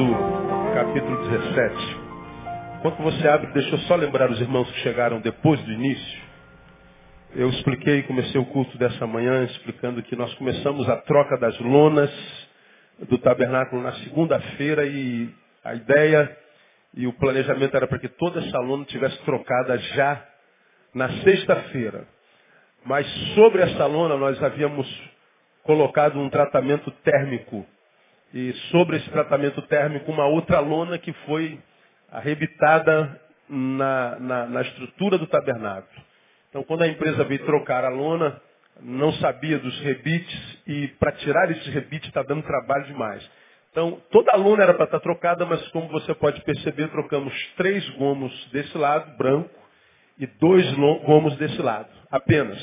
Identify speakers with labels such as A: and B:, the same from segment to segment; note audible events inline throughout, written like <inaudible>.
A: Êxodo capítulo 17. Enquanto você abre, deixa eu só lembrar os irmãos que chegaram depois do início. Eu expliquei, comecei o culto dessa manhã explicando que nós começamos a troca das lonas do tabernáculo na segunda-feira e a ideia e o planejamento era para que toda essa lona tivesse trocada já na sexta-feira. Mas sobre essa lona nós havíamos colocado um tratamento térmico e sobre esse tratamento térmico uma outra lona que foi arrebitada na, na, na estrutura do tabernáculo. Então quando a empresa veio trocar a lona, não sabia dos rebites e para tirar esses rebites está dando trabalho demais. Então toda a lona era para estar trocada, mas como você pode perceber, trocamos três gomos desse lado, branco, e dois gomos desse lado, apenas.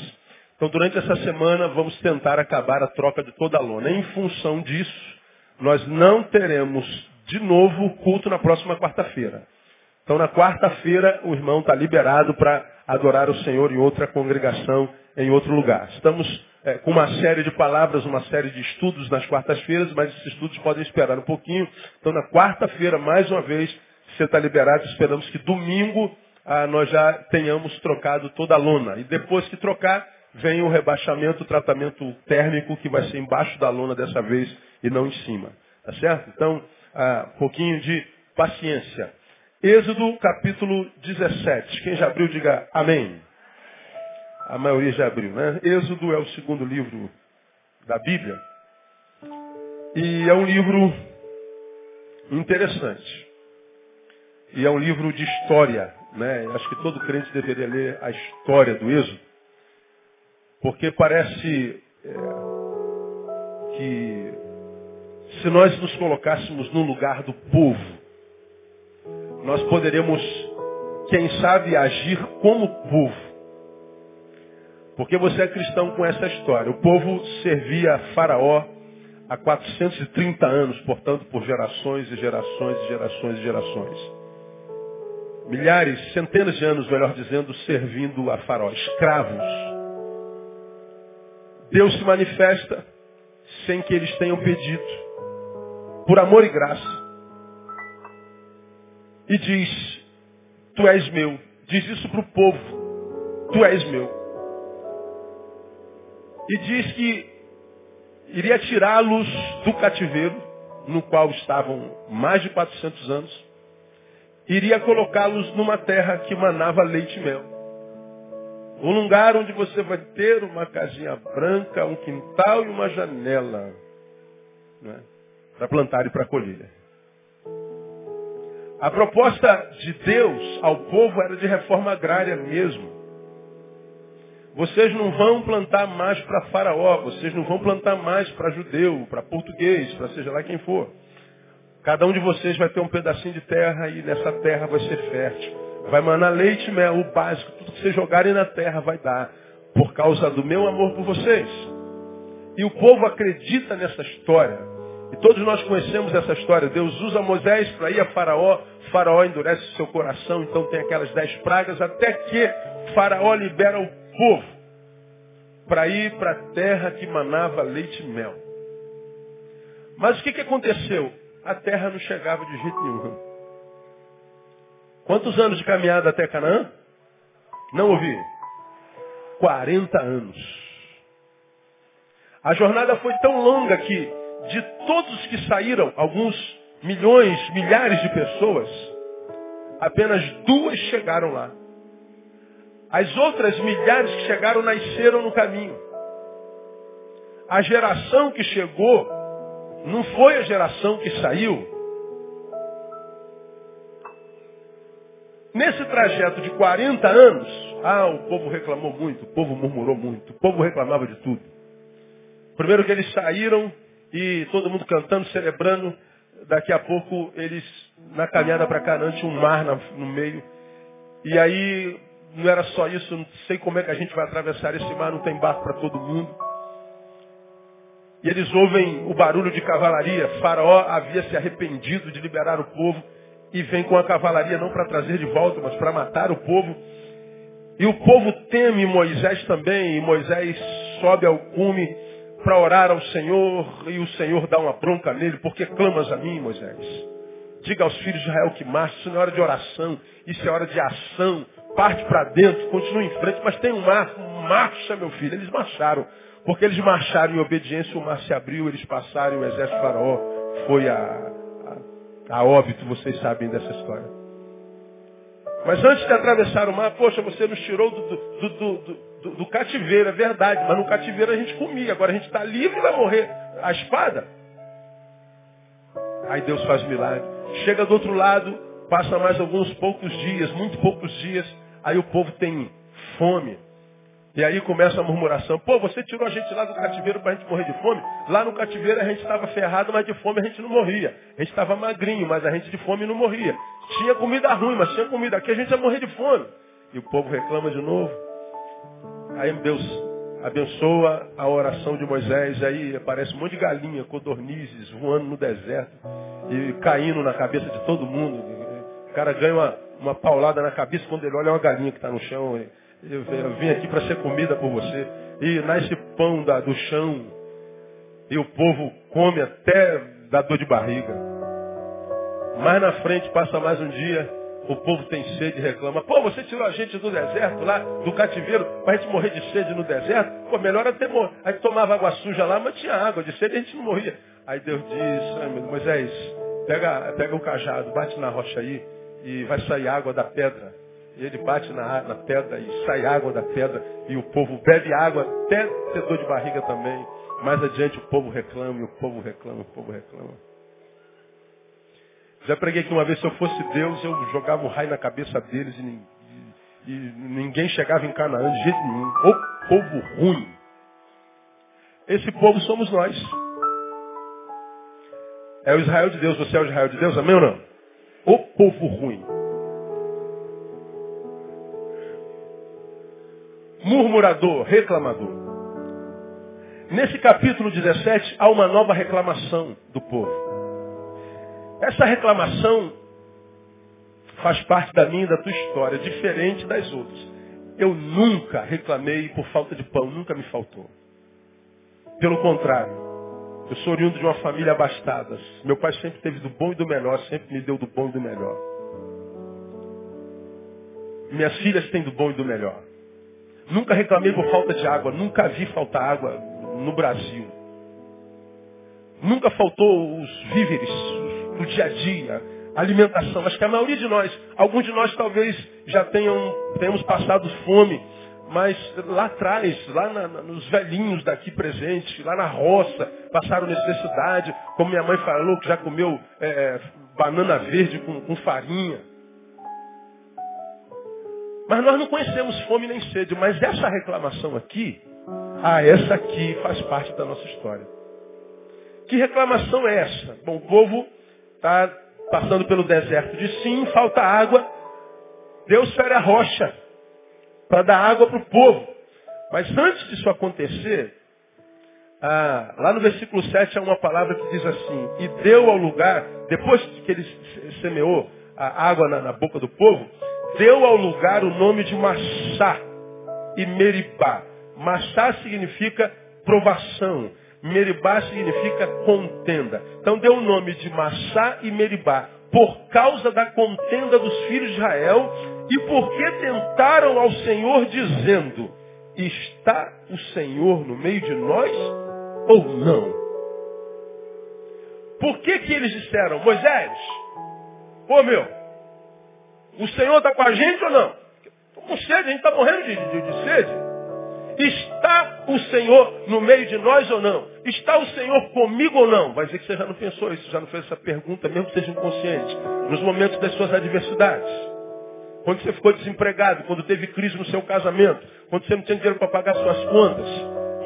A: Então durante essa semana vamos tentar acabar a troca de toda a lona. Em função disso, nós não teremos de novo culto na próxima quarta-feira. Então, na quarta-feira, o irmão está liberado para adorar o Senhor em outra congregação, em outro lugar. Estamos é, com uma série de palavras, uma série de estudos nas quartas-feiras, mas esses estudos podem esperar um pouquinho. Então, na quarta-feira, mais uma vez, você está liberado. Esperamos que domingo ah, nós já tenhamos trocado toda a lona. E depois que trocar, vem o rebaixamento, o tratamento térmico, que vai ser embaixo da lona dessa vez e não em cima. Tá certo? Então, ah, um pouquinho de paciência. Êxodo capítulo 17. Quem já abriu, diga amém. A maioria já abriu, né? Êxodo é o segundo livro da Bíblia. E é um livro interessante. E é um livro de história, né? Acho que todo crente deveria ler a história do Êxodo. Porque parece é, que se nós nos colocássemos no lugar do povo, nós poderemos, quem sabe, agir como povo. Porque você é cristão com essa história. O povo servia a Faraó há 430 anos, portanto, por gerações e gerações e gerações e gerações. Milhares, centenas de anos, melhor dizendo, servindo a Faraó, escravos. Deus se manifesta sem que eles tenham pedido, por amor e graça. E diz, tu és meu. Diz isso para o povo, tu és meu. E diz que iria tirá-los do cativeiro, no qual estavam mais de 400 anos, iria colocá-los numa terra que manava leite e mel. Um lugar onde você vai ter uma casinha branca, um quintal e uma janela. Né? Para plantar e para colher. A proposta de Deus ao povo era de reforma agrária mesmo. Vocês não vão plantar mais para faraó, vocês não vão plantar mais para judeu, para português, para seja lá quem for. Cada um de vocês vai ter um pedacinho de terra e nessa terra vai ser fértil. Vai manar leite e mel, o básico, tudo que vocês jogarem na terra vai dar, por causa do meu amor por vocês. E o povo acredita nessa história. E todos nós conhecemos essa história. Deus usa Moisés para ir a Faraó, Faraó endurece seu coração, então tem aquelas dez pragas, até que Faraó libera o povo para ir para a terra que manava leite e mel. Mas o que, que aconteceu? A terra não chegava de jeito nenhum. Quantos anos de caminhada até Canaã? Não ouvi. 40 anos. A jornada foi tão longa que, de todos que saíram, alguns milhões, milhares de pessoas, apenas duas chegaram lá. As outras milhares que chegaram nasceram no caminho. A geração que chegou não foi a geração que saiu, Nesse trajeto de 40 anos, ah, o povo reclamou muito, o povo murmurou muito, o povo reclamava de tudo. Primeiro que eles saíram e todo mundo cantando, celebrando, daqui a pouco eles, na caminhada para Canaã, tinha um mar no meio. E aí, não era só isso, não sei como é que a gente vai atravessar esse mar, não tem barco para todo mundo. E eles ouvem o barulho de cavalaria. Faraó havia se arrependido de liberar o povo e vem com a cavalaria não para trazer de volta, mas para matar o povo. E o povo teme Moisés também, e Moisés sobe ao cume para orar ao Senhor e o Senhor dá uma bronca nele, porque clamas a mim, Moisés? Diga aos filhos de Israel que marchem, isso não é hora de oração, isso é hora de ação. Parte para dentro, continua em frente, mas tem um marco, marcha, meu filho. Eles marcharam, porque eles marcharam em obediência, o mar se abriu, eles passaram o exército faraó foi a, a, óbito, vocês sabem dessa história. Mas antes de atravessar o mar, poxa, você nos tirou do, do, do, do, do cativeiro, é verdade, mas no cativeiro a gente comia, agora a gente está livre e vai morrer a espada. Aí Deus faz milagre. Chega do outro lado, passa mais alguns poucos dias, muito poucos dias, aí o povo tem fome. E aí começa a murmuração. Pô, você tirou a gente lá do cativeiro para a gente morrer de fome? Lá no cativeiro a gente estava ferrado, mas de fome a gente não morria. A gente estava magrinho, mas a gente de fome não morria. Tinha comida ruim, mas tinha comida. Aqui a gente ia morrer de fome. E o povo reclama de novo. Aí Deus abençoa a oração de Moisés. Aí aparece um monte de galinha, codornizes voando no deserto e caindo na cabeça de todo mundo. O cara ganha uma, uma paulada na cabeça quando ele olha uma galinha que está no chão. Eu, eu vim aqui para ser comida por você. E nasce pão da, do chão. E o povo come até da dor de barriga. Mais na frente passa mais um dia. O povo tem sede e reclama. Pô, você tirou a gente do deserto lá, do cativeiro, para a gente morrer de sede no deserto? Pô, melhor até morrer. A gente tomava água suja lá, mas tinha água de sede e a gente não morria. Aí Deus diz, Moisés, pega, pega o cajado, bate na rocha aí e vai sair água da pedra. E ele bate na, na pedra e sai água da pedra. E o povo bebe água até ter dor de barriga também. Mais adiante o povo reclama, e o povo reclama, o povo reclama. Já preguei que uma vez, se eu fosse Deus, eu jogava um raio na cabeça deles e, e, e ninguém chegava em Canaã de jeito nenhum. O povo ruim. Esse povo somos nós. É o Israel de Deus, você é o Israel de Deus, amém ou não? O povo ruim. Murmurador, reclamador. Nesse capítulo 17 há uma nova reclamação do povo. Essa reclamação faz parte da minha e da tua história, diferente das outras. Eu nunca reclamei por falta de pão, nunca me faltou. Pelo contrário, eu sou oriundo de uma família abastada. Meu pai sempre teve do bom e do melhor, sempre me deu do bom e do melhor. Minhas filhas têm do bom e do melhor. Nunca reclamei por falta de água, nunca vi faltar água no Brasil. Nunca faltou os víveres do dia a dia, alimentação. Acho que a maioria de nós, alguns de nós talvez já tenham, tenhamos passado fome, mas lá atrás, lá na, nos velhinhos daqui presentes, lá na roça, passaram necessidade, como minha mãe falou, que já comeu é, banana verde com, com farinha. Mas nós não conhecemos fome nem sede, mas essa reclamação aqui, ah, essa aqui faz parte da nossa história. Que reclamação é essa? Bom, o povo está passando pelo deserto de Sim, falta água. Deus fere a rocha para dar água para o povo. Mas antes disso acontecer, ah, lá no versículo 7 há uma palavra que diz assim, e deu ao lugar, depois que ele semeou a água na, na boca do povo, deu ao lugar o nome de Massá e Meribá. Massá significa provação. Meribá significa contenda. Então deu o nome de Massá e Meribá por causa da contenda dos filhos de Israel e porque tentaram ao Senhor dizendo, está o Senhor no meio de nós ou não? Por que que eles disseram, Moisés, ô meu, o Senhor está com a gente ou não? Estou com sede, a gente está morrendo de, de, de sede. Está o Senhor no meio de nós ou não? Está o Senhor comigo ou não? Vai dizer que você já não pensou isso, já não fez essa pergunta, mesmo que seja inconsciente, nos momentos das suas adversidades. Quando você ficou desempregado, quando teve crise no seu casamento, quando você não tinha dinheiro para pagar suas contas,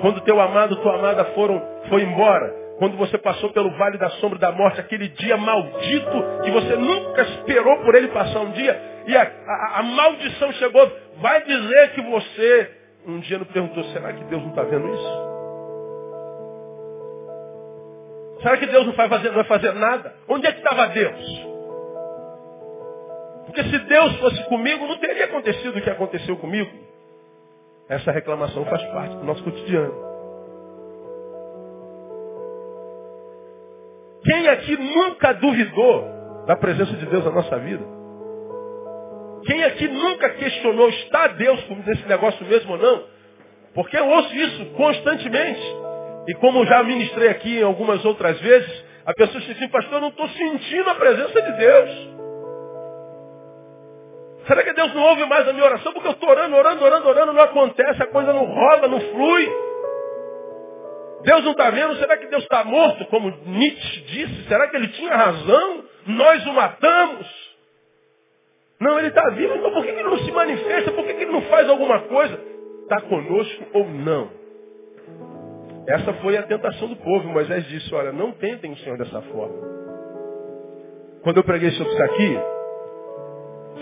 A: quando teu amado, tua amada foram, foi embora, quando você passou pelo vale da sombra da morte, aquele dia maldito que você nunca esperou por ele passar um dia, e a, a, a maldição chegou, vai dizer que você um dia não perguntou, será que Deus não está vendo isso? Será que Deus não vai fazer, não vai fazer nada? Onde é que estava Deus? Porque se Deus fosse comigo, não teria acontecido o que aconteceu comigo. Essa reclamação faz parte do nosso cotidiano. Quem aqui nunca duvidou da presença de Deus na nossa vida? Quem aqui nunca questionou, está Deus comigo nesse negócio mesmo ou não? Porque eu ouço isso constantemente. E como já ministrei aqui algumas outras vezes, a pessoa diz assim, pastor, eu não estou sentindo a presença de Deus. Será que Deus não ouve mais a minha oração? Porque eu estou orando, orando, orando, orando, não acontece, a coisa não rola, não flui. Deus não está vendo? Será que Deus está morto, como Nietzsche disse? Será que ele tinha razão? Nós o matamos. Não, ele está vivo, então por que ele não se manifesta? Por que ele não faz alguma coisa? Está conosco ou não? Essa foi a tentação do povo. Moisés disse, olha, não tentem o Senhor dessa forma. Quando eu preguei sobre isso aqui,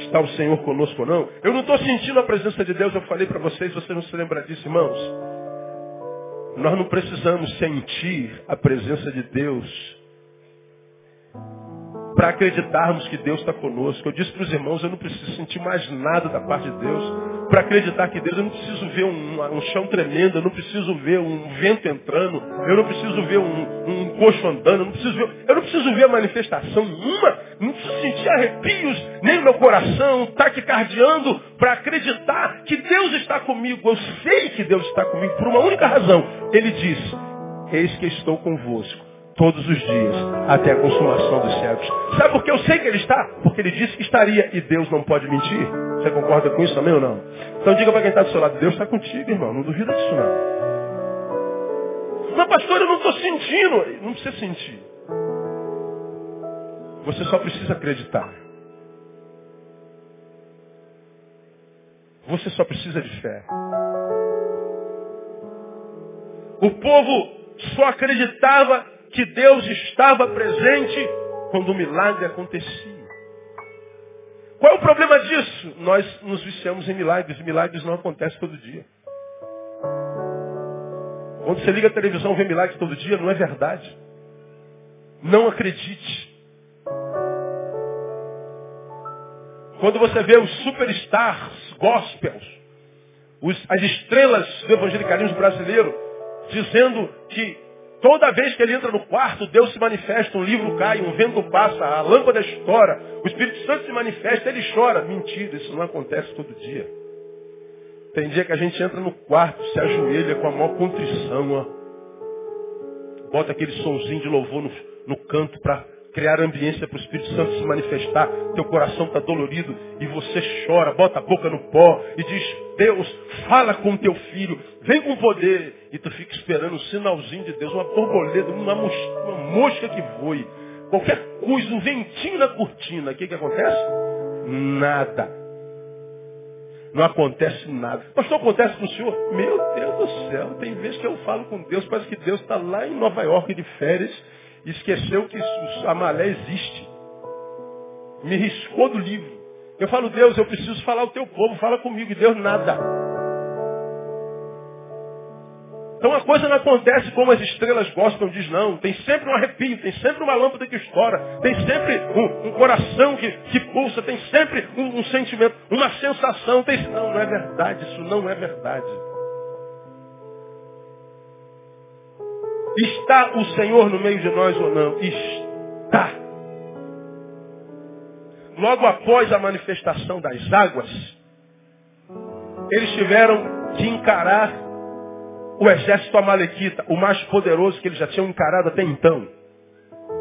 A: está o Senhor conosco ou não? Eu não estou sentindo a presença de Deus, eu falei para vocês, vocês não se lembram disso, irmãos. Nós não precisamos sentir a presença de Deus para acreditarmos que Deus está conosco. Eu disse para os irmãos, eu não preciso sentir mais nada da parte de Deus. Para acreditar que Deus, eu não preciso ver um, um, chão tremendo, eu não preciso ver um vento entrando, eu não preciso ver um, um coxo andando, eu não preciso ver, eu não preciso ver manifestação nenhuma, não preciso sentir arrepios, nem meu coração, taquicardiando, para acreditar que Deus está comigo. Eu sei que Deus está comigo por uma única razão. Ele disse, eis que estou convosco todos os dias, até a consumação dos séculos. Sabe por que eu sei que ele está? Porque ele disse que estaria e Deus não pode mentir. Você concorda com isso também ou não? Então diga para quem está do seu lado, Deus está contigo, irmão. Não duvida disso não. Mas pastor, eu não estou sentindo. Não precisa sentir. Você só precisa acreditar. Você só precisa de fé. O povo só acreditava que Deus estava presente quando o milagre acontecia. Qual é o problema disso? Nós nos viciamos em milagres. Milagres não acontecem todo dia. Quando você liga a televisão vê milagres todo dia, não é verdade. Não acredite. Quando você vê os superstars gospels, os, as estrelas do evangelicalismo brasileiro, dizendo que Toda vez que ele entra no quarto, Deus se manifesta, um livro cai, um vento passa, a lâmpada estoura, o Espírito Santo se manifesta, ele chora. Mentira, isso não acontece todo dia. Tem dia que a gente entra no quarto, se ajoelha com a maior contrição, ó. Bota aquele sonzinho de louvor no, no canto para criar ambiência para o Espírito Santo se manifestar. Teu coração está dolorido e você chora, bota a boca no pó e diz, Deus, fala com teu filho, vem com poder. E tu fica esperando um sinalzinho de Deus, uma borboleta, uma, mosca, uma mosca que voe. Qualquer coisa, um ventinho na cortina. O que, que acontece? Nada. Não acontece nada. Mas não acontece com o senhor? Meu Deus do céu, tem vezes que eu falo com Deus, parece que Deus está lá em Nova York de férias esqueceu que a malé existe. Me riscou do livro. Eu falo, Deus, eu preciso falar o teu povo, fala comigo. E Deus, nada. Então a coisa não acontece como as estrelas gostam, diz não. Tem sempre um arrepio, tem sempre uma lâmpada que estoura, tem sempre um, um coração que, que, pulsa, tem sempre um, um sentimento, uma sensação. Tem... Não, não é verdade, isso não é verdade. Está o Senhor no meio de nós ou não? Está. Logo após a manifestação das águas, eles tiveram que encarar o exército amalequita, o mais poderoso que eles já tinham encarado até então.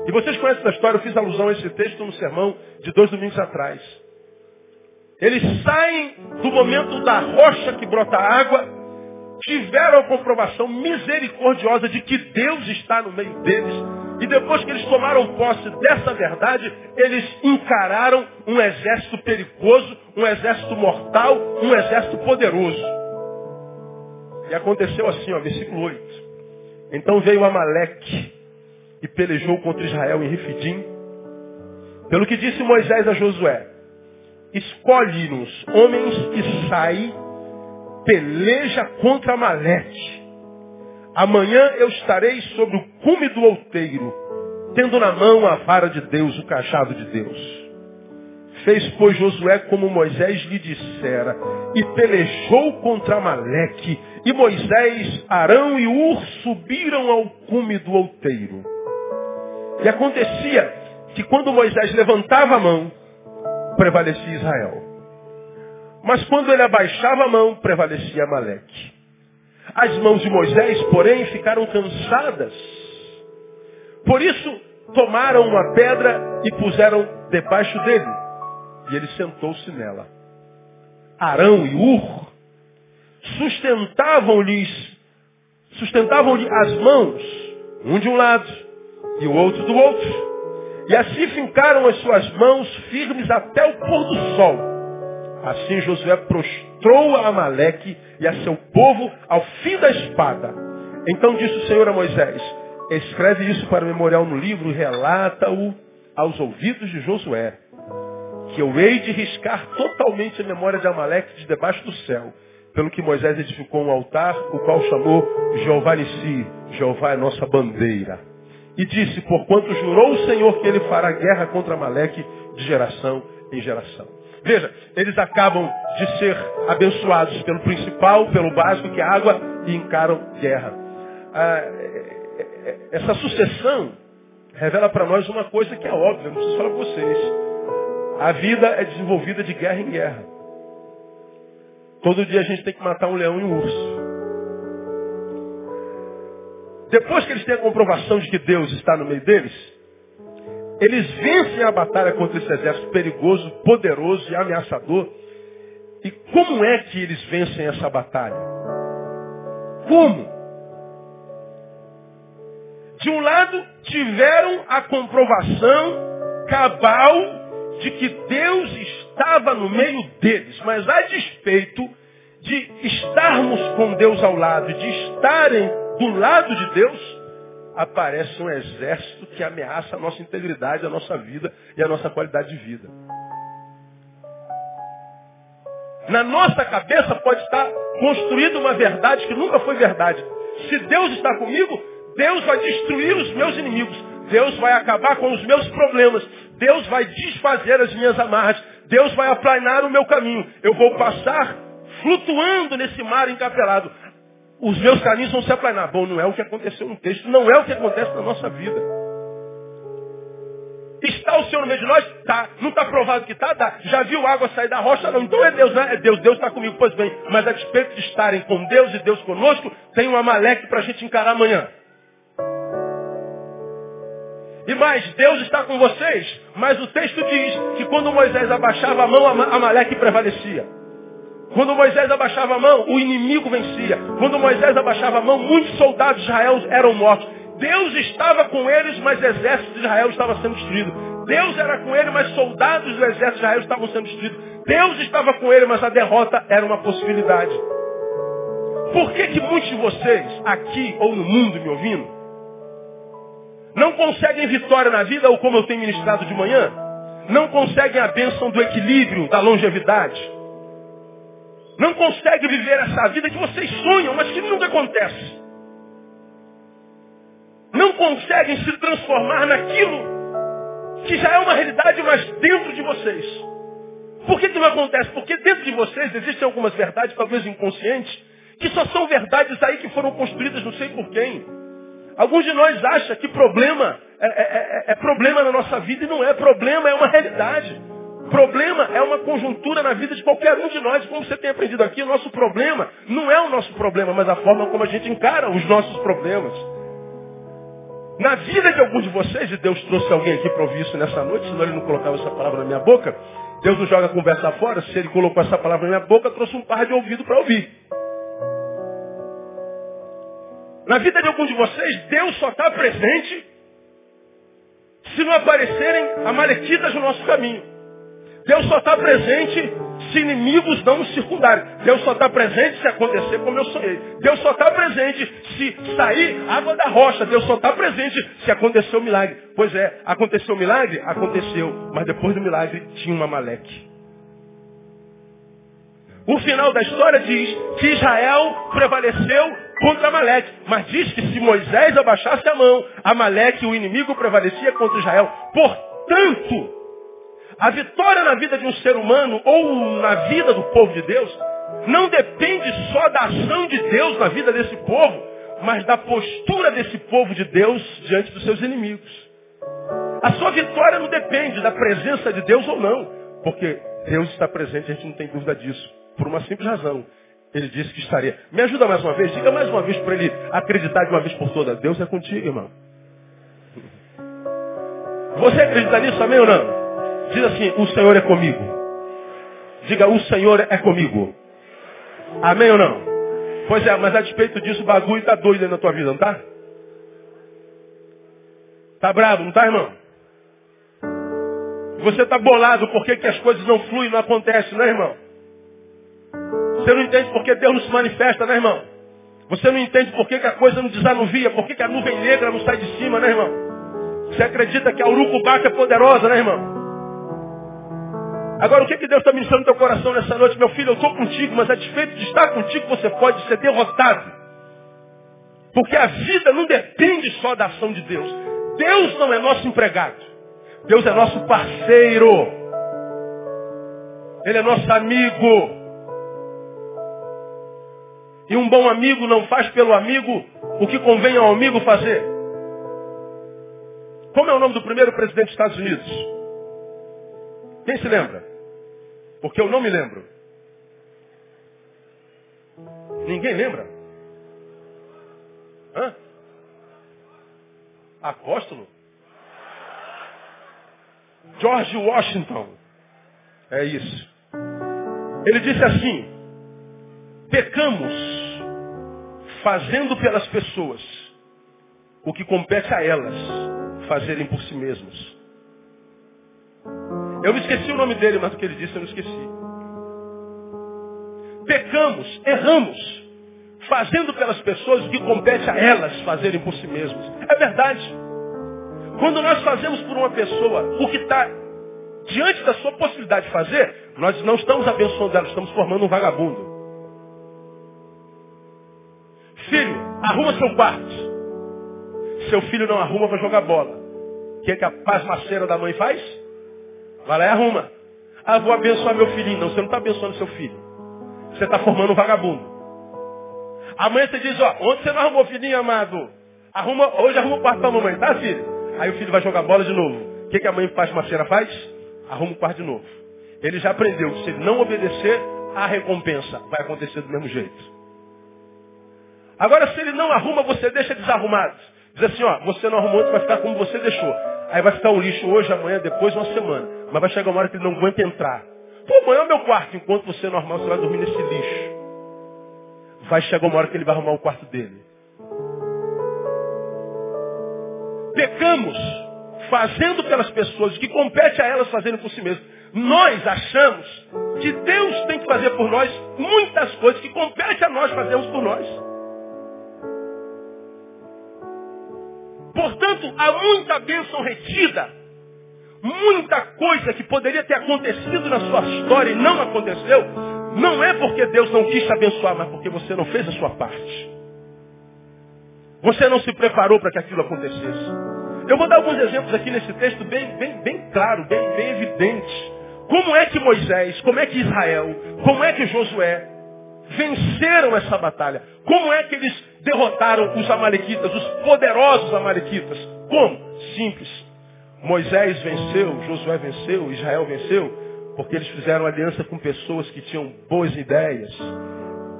A: E vocês conhecem a história, eu fiz alusão a esse texto no sermão de dois domingos atrás. Eles saem do momento da rocha que brota água tiveram a comprovação misericordiosa de que Deus está no meio deles. E depois que eles tomaram posse dessa verdade, eles encararam um exército perigoso, um exército mortal, um exército poderoso. E aconteceu assim, ó, versículo 8. Então veio Amaleque e pelejou contra Israel em Rifidim. Pelo que disse Moisés a Josué, escolhe-nos homens e sai peleja contra Malete. Amanhã eu estarei sobre o cume do outeiro, tendo na mão a vara de Deus, o cajado de Deus. Fez, pois, Josué como Moisés lhe dissera, e pelejou contra Maleque. E Moisés, Arão e Ur subiram ao cume do outeiro. E acontecia que quando Moisés levantava a mão, prevalecia Israel. Mas quando ele abaixava a mão, prevalecia Amaleque. As mãos de Moisés, porém, ficaram cansadas. Por isso, tomaram uma pedra e puseram debaixo dele. E ele sentou-se nela. Arão e Ur sustentavam-lhes sustentavam-lhe as mãos, um de um lado e o outro do outro. E assim fincaram as suas mãos firmes até o pôr do sol. Assim Josué prostrou a Amaleque e a seu povo ao fim da espada. Então disse o Senhor a Moisés, escreve isso para o memorial no livro e relata-o aos ouvidos de Josué, que eu hei de riscar totalmente a memória de Amaleque de debaixo do céu. Pelo que Moisés edificou um altar, o qual chamou Jeová Nissi, Jeová é nossa bandeira. E disse, porquanto jurou o Senhor que ele fará guerra contra Amaleque de geração em geração. Veja, eles acabam de ser abençoados pelo principal, pelo básico, que é água, e encaram guerra. Ah, é, é, essa sucessão revela para nós uma coisa que é óbvia, não preciso falar para vocês. A vida é desenvolvida de guerra em guerra. Todo dia a gente tem que matar um leão e um urso. Depois que eles têm a comprovação de que Deus está no meio deles, eles vencem a batalha contra esse exército perigoso, poderoso e ameaçador. E como é que eles vencem essa batalha? Como? De um lado, tiveram a comprovação cabal de que Deus estava no meio deles, mas a despeito de estarmos com Deus ao lado, de estarem do lado de Deus, aparece um exército que ameaça a nossa integridade, a nossa vida e a nossa qualidade de vida. Na nossa cabeça pode estar construída uma verdade que nunca foi verdade. Se Deus está comigo, Deus vai destruir os meus inimigos. Deus vai acabar com os meus problemas. Deus vai desfazer as minhas amarras. Deus vai aplanar o meu caminho. Eu vou passar flutuando nesse mar encapelado os meus caminhos vão se aplanar. Bom, não é o que aconteceu no texto, não é o que acontece na nossa vida. Está o Senhor no meio de nós? Tá. Não está provado que está? Tá. Já viu água sair da rocha? Não. Então é Deus, né? É Deus. Deus está comigo. Pois bem, mas a despeito de estarem com Deus e Deus conosco, tem um amaleque para a gente encarar amanhã. E mais, Deus está com vocês. Mas o texto diz que quando Moisés abaixava a mão, Amaleque prevalecia. Quando Moisés abaixava a mão, o inimigo vencia. Quando Moisés abaixava a mão, muitos soldados de Israel eram mortos. Deus estava com eles, mas o exército de Israel estava sendo destruído. Deus era com ele, mas soldados do exército de Israel estavam sendo destruídos. Deus estava com ele, mas a derrota era uma possibilidade. Por que, que muitos de vocês, aqui ou no mundo me ouvindo, não conseguem vitória na vida, ou como eu tenho ministrado de manhã, não conseguem a bênção do equilíbrio, da longevidade? Não consegue viver essa vida que vocês sonham, mas que nunca acontece. Não conseguem se transformar naquilo que já é uma realidade, mas dentro de vocês. Por que, que não acontece? Porque dentro de vocês existem algumas verdades, talvez inconscientes, que só são verdades aí que foram construídas não sei por quem. Alguns de nós acham que problema é, é, é, é problema na nossa vida e não é problema, é uma realidade. Problema é uma conjuntura na vida de qualquer um de nós. Como você tem aprendido aqui, o nosso problema não é o nosso problema, mas a forma como a gente encara os nossos problemas. Na vida de alguns de vocês, e Deus trouxe alguém aqui para ouvir isso nessa noite, senão ele não colocava essa palavra na minha boca, Deus não joga a conversa fora, se ele colocou essa palavra na minha boca, trouxe um par de ouvido para ouvir. Na vida de alguns de vocês, Deus só está presente se não aparecerem amalequitas no nosso caminho. Deus só está presente se inimigos não nos circundarem. Deus só está presente se acontecer como eu sonhei. Deus só está presente se sair água da rocha. Deus só está presente se acontecer o milagre. Pois é, aconteceu o milagre? Aconteceu. Mas depois do milagre tinha uma maleque. O final da história diz que Israel prevaleceu contra Amaleque. Mas diz que se Moisés abaixasse a mão, Amaleque, o inimigo, prevalecia contra Israel. Portanto, a vitória na vida de um ser humano ou na vida do povo de Deus não depende só da ação de Deus na vida desse povo, mas da postura desse povo de Deus diante dos seus inimigos. A sua vitória não depende da presença de Deus ou não. Porque Deus está presente, a gente não tem dúvida disso. Por uma simples razão. Ele disse que estaria. Me ajuda mais uma vez, diga mais uma vez para ele acreditar de uma vez por todas. Deus é contigo, irmão. Você acredita nisso, amém ou não? Diz assim, o Senhor é comigo. Diga, o Senhor é comigo. Amém ou não? Pois é, mas a despeito disso, o bagulho está doido aí na tua vida, não tá? Tá bravo, não tá, irmão? Você está bolado porque que as coisas não fluem, não acontecem, né, irmão? Você não entende porque Deus não se manifesta, né, irmão? Você não entende porque que a coisa não desanuvia, porque que a nuvem negra não sai de cima, né, irmão? Você acredita que a urucubata é poderosa, né, irmão? Agora, o que, que Deus está ministrando no teu coração nessa noite? Meu filho, eu estou contigo, mas a despeito de estar contigo, você pode ser derrotado. Porque a vida não depende só da ação de Deus. Deus não é nosso empregado. Deus é nosso parceiro. Ele é nosso amigo. E um bom amigo não faz pelo amigo o que convém ao amigo fazer. Como é o nome do primeiro presidente dos Estados Unidos? Quem se lembra? Porque eu não me lembro. Ninguém lembra? Hã? Apóstolo? George Washington. É isso. Ele disse assim: pecamos fazendo pelas pessoas o que compete a elas fazerem por si mesmos. Eu me esqueci o nome dele, mas o que ele disse eu não esqueci. Pecamos, erramos, fazendo pelas pessoas o que compete a elas fazerem por si mesmos. É verdade. Quando nós fazemos por uma pessoa o que está diante da sua possibilidade de fazer, nós não estamos abençoando ela, estamos formando um vagabundo. Filho, arruma seu quarto. Seu filho não arruma para jogar bola. O que, é que a paz maceira da mãe faz? Vai lá e arruma. Ah, vou abençoar meu filhinho. Não, você não está abençoando seu filho. Você está formando um vagabundo. Amanhã você diz, ó, onde você não arrumou, filhinho amado? Arruma, hoje arruma o quarto para a mamãe, tá, filho? Aí o filho vai jogar bola de novo. O que, que a mãe faz, maceira faz? Arruma o quarto de novo. Ele já aprendeu que se ele não obedecer, a recompensa vai acontecer do mesmo jeito. Agora, se ele não arruma, você deixa desarrumado. Diz assim, ó, você não arrumou, vai ficar como você deixou. Aí vai ficar um lixo hoje, amanhã, depois, uma semana. Mas vai chegar uma hora que ele não aguenta entrar. Pô, amanhã é o meu quarto. Enquanto você é normal, você vai dormir nesse lixo. Vai chegar uma hora que ele vai arrumar o quarto dele. Pecamos fazendo pelas pessoas o que compete a elas fazerem por si mesmas. Nós achamos que Deus tem que fazer por nós muitas coisas que compete a nós fazermos por nós. Portanto, há muita bênção retida. Muita coisa que poderia ter acontecido na sua história e não aconteceu. Não é porque Deus não quis te abençoar, mas porque você não fez a sua parte. Você não se preparou para que aquilo acontecesse. Eu vou dar alguns exemplos aqui nesse texto bem, bem, bem claro, bem, bem evidente. Como é que Moisés, como é que Israel, como é que Josué venceram essa batalha? Como é que eles derrotaram os amalequitas, os poderosos amalequitas? Como? Simples. Moisés venceu, Josué venceu, Israel venceu, porque eles fizeram aliança com pessoas que tinham boas ideias.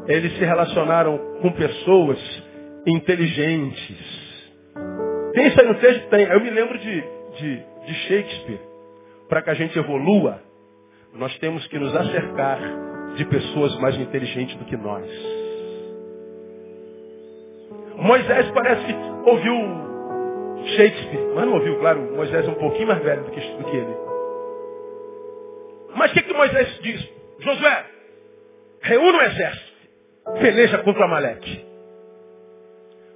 A: Eles se relacionaram com pessoas inteligentes. Tem isso aí no texto? Tem. Eu me lembro de, de, de Shakespeare. Para que a gente evolua, nós temos que nos acercar de pessoas mais inteligentes do que nós. Moisés parece que ouviu Shakespeare, mas não ouviu, claro, Moisés é um pouquinho mais velho do que, do que ele. Mas o que, que Moisés diz? Josué, reúna o exército, peleja contra Amaleque.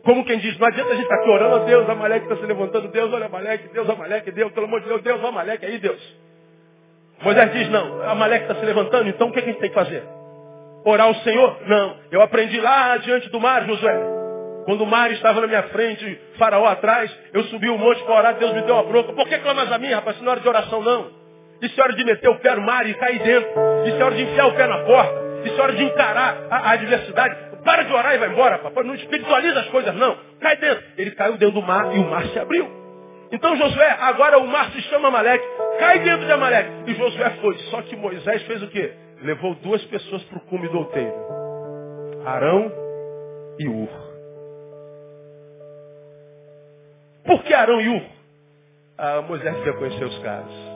A: Como quem diz, não adianta a gente estar aqui orando a Deus, Amaleque está se levantando, Deus, olha Amaleque, Deus, Amaleque, Deus, pelo amor de Deus, Deus, Amaleque, aí Deus. Moisés diz, não, Amaleque está se levantando, então o que a gente tem que fazer? Orar ao Senhor? Não. Eu aprendi lá diante do mar, Josué. Quando o mar estava na minha frente, faraó atrás, eu subi o um monte para orar, Deus me deu a bronca. Por que clamas a mim, rapaz? Isso não é hora de oração, não. Isso é hora de meter o pé no mar e cair dentro. Isso é hora de enfiar o pé na porta. Isso é hora de encarar a, a adversidade. Para de orar e vai embora, papai. Não espiritualiza as coisas, não. Cai dentro. Ele caiu dentro do mar e o mar se abriu. Então Josué, agora o mar se chama Amaleque. Cai dentro de Amaleque. E Josué foi. Só que Moisés fez o quê? Levou duas pessoas para o cume do outeiro. Arão e Ur. Por que Arão e Ur? Ah, Moisés queria conhecer os caras.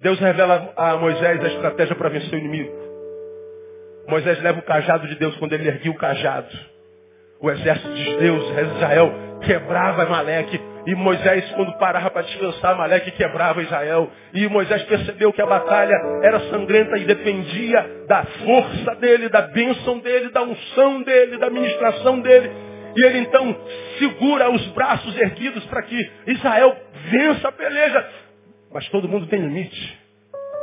A: Deus revela a Moisés a estratégia para vencer o inimigo. Moisés leva o cajado de Deus quando ele erguia o cajado. O exército de Deus, Israel, quebrava Amaleque. E Moisés, quando parava para descansar, Amaleque quebrava Israel. E Moisés percebeu que a batalha era sangrenta e dependia da força dele, da bênção dele, da unção dele, da ministração dele. E ele então segura os braços erguidos para que Israel vença a peleja. Mas todo mundo tem limite.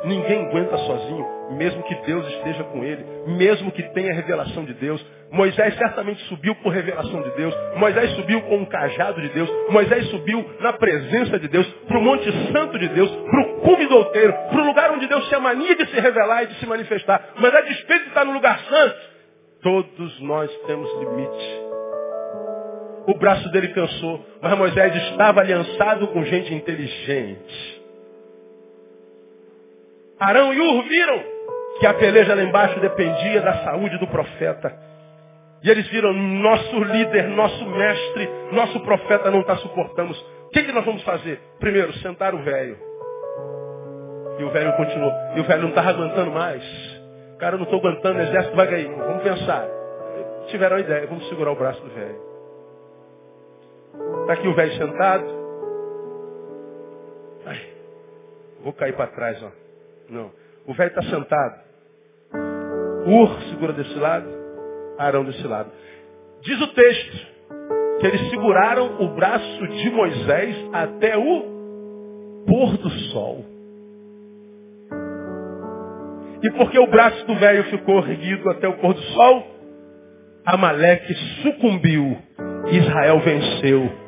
A: Ninguém aguenta sozinho, mesmo que Deus esteja com ele, mesmo que tenha revelação de Deus. Moisés certamente subiu por revelação de Deus. Moisés subiu com um cajado de Deus. Moisés subiu na presença de Deus, para o Monte Santo de Deus, para o cume do outeiro, para o lugar onde Deus tinha mania de se revelar e de se manifestar. Mas a despeito de estar no lugar santo, todos nós temos limite. O braço dele cansou, mas Moisés estava aliançado com gente inteligente. Arão e Ur viram que a peleja lá embaixo dependia da saúde do profeta. E eles viram, nosso líder, nosso mestre, nosso profeta não está suportando. O que, que nós vamos fazer? Primeiro, sentar o velho. E o velho continuou. E o velho não estava aguentando mais. Cara, eu não estou aguentando, o exército vai cair. Vamos pensar. Tiveram a ideia, vamos segurar o braço do velho. Está aqui o velho sentado. Ai, vou cair para trás, ó. Não. O velho está sentado. Ur segura desse lado, Arão desse lado. Diz o texto que eles seguraram o braço de Moisés até o pôr do sol. E porque o braço do velho ficou erguido até o pôr do sol, Amaleque sucumbiu. Israel venceu.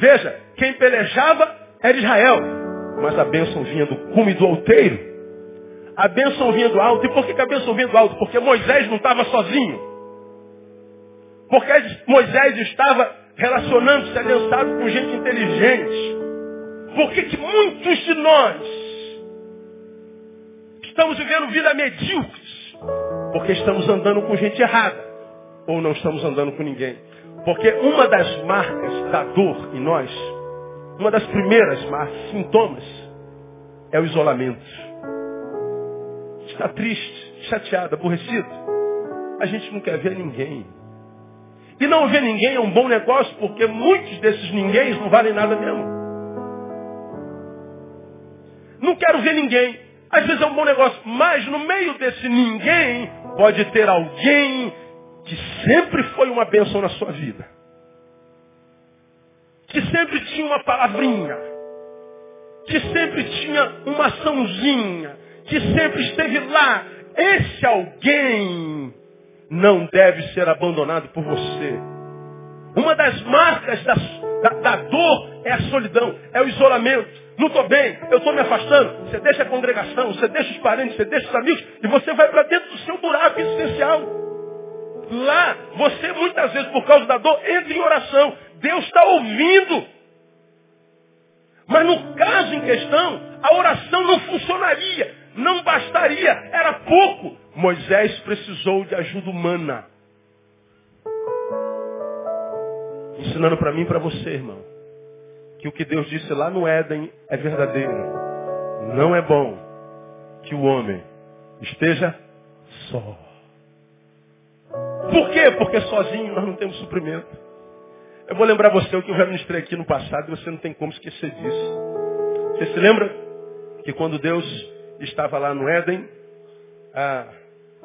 A: Veja, quem pelejava era Israel, mas a bênção vinha do cume do outeiro. A bênção vinha do alto. E por que, a bênção vinha do alto? Porque Moisés não estava sozinho. Porque Moisés estava relacionando-se, aliançado com gente inteligente. Por que, que muitos de nós estamos vivendo vida medíocres? Porque estamos andando com gente errada. Ou não estamos andando com ninguém. Porque uma das marcas da dor em nós, uma das primeiras marcas, sintomas, é o isolamento está triste, chateado, aborrecido, a gente não quer ver ninguém. E não ver ninguém é um bom negócio, porque muitos desses ninguém não valem nada mesmo. Não quero ver ninguém. Às vezes é um bom negócio, mas no meio desse ninguém pode ter alguém sempre foi uma bênção na sua vida. Que sempre tinha uma palavrinha. Que sempre tinha uma açãozinha que sempre esteve lá. Esse alguém não deve ser abandonado por você. Uma das marcas da, da, da dor é a solidão, é o isolamento. Não estou bem, eu estou me afastando. Você deixa a congregação, você deixa os parentes, você deixa os amigos e você vai para dentro do seu buraco existencial. Lá, você muitas vezes, por causa da dor, entra em oração. Deus está ouvindo. Mas no caso em questão, a oração não funcionaria. Não bastaria, era pouco. Moisés precisou de ajuda humana. Ensinando para mim e para você, irmão, que o que Deus disse lá no Éden é verdadeiro. Não é bom que o homem esteja só. Por quê? Porque sozinho nós não temos suprimento. Eu vou lembrar você o que eu já ministrei aqui no passado e você não tem como esquecer disso. Você se lembra que quando Deus estava lá no Éden. Ah,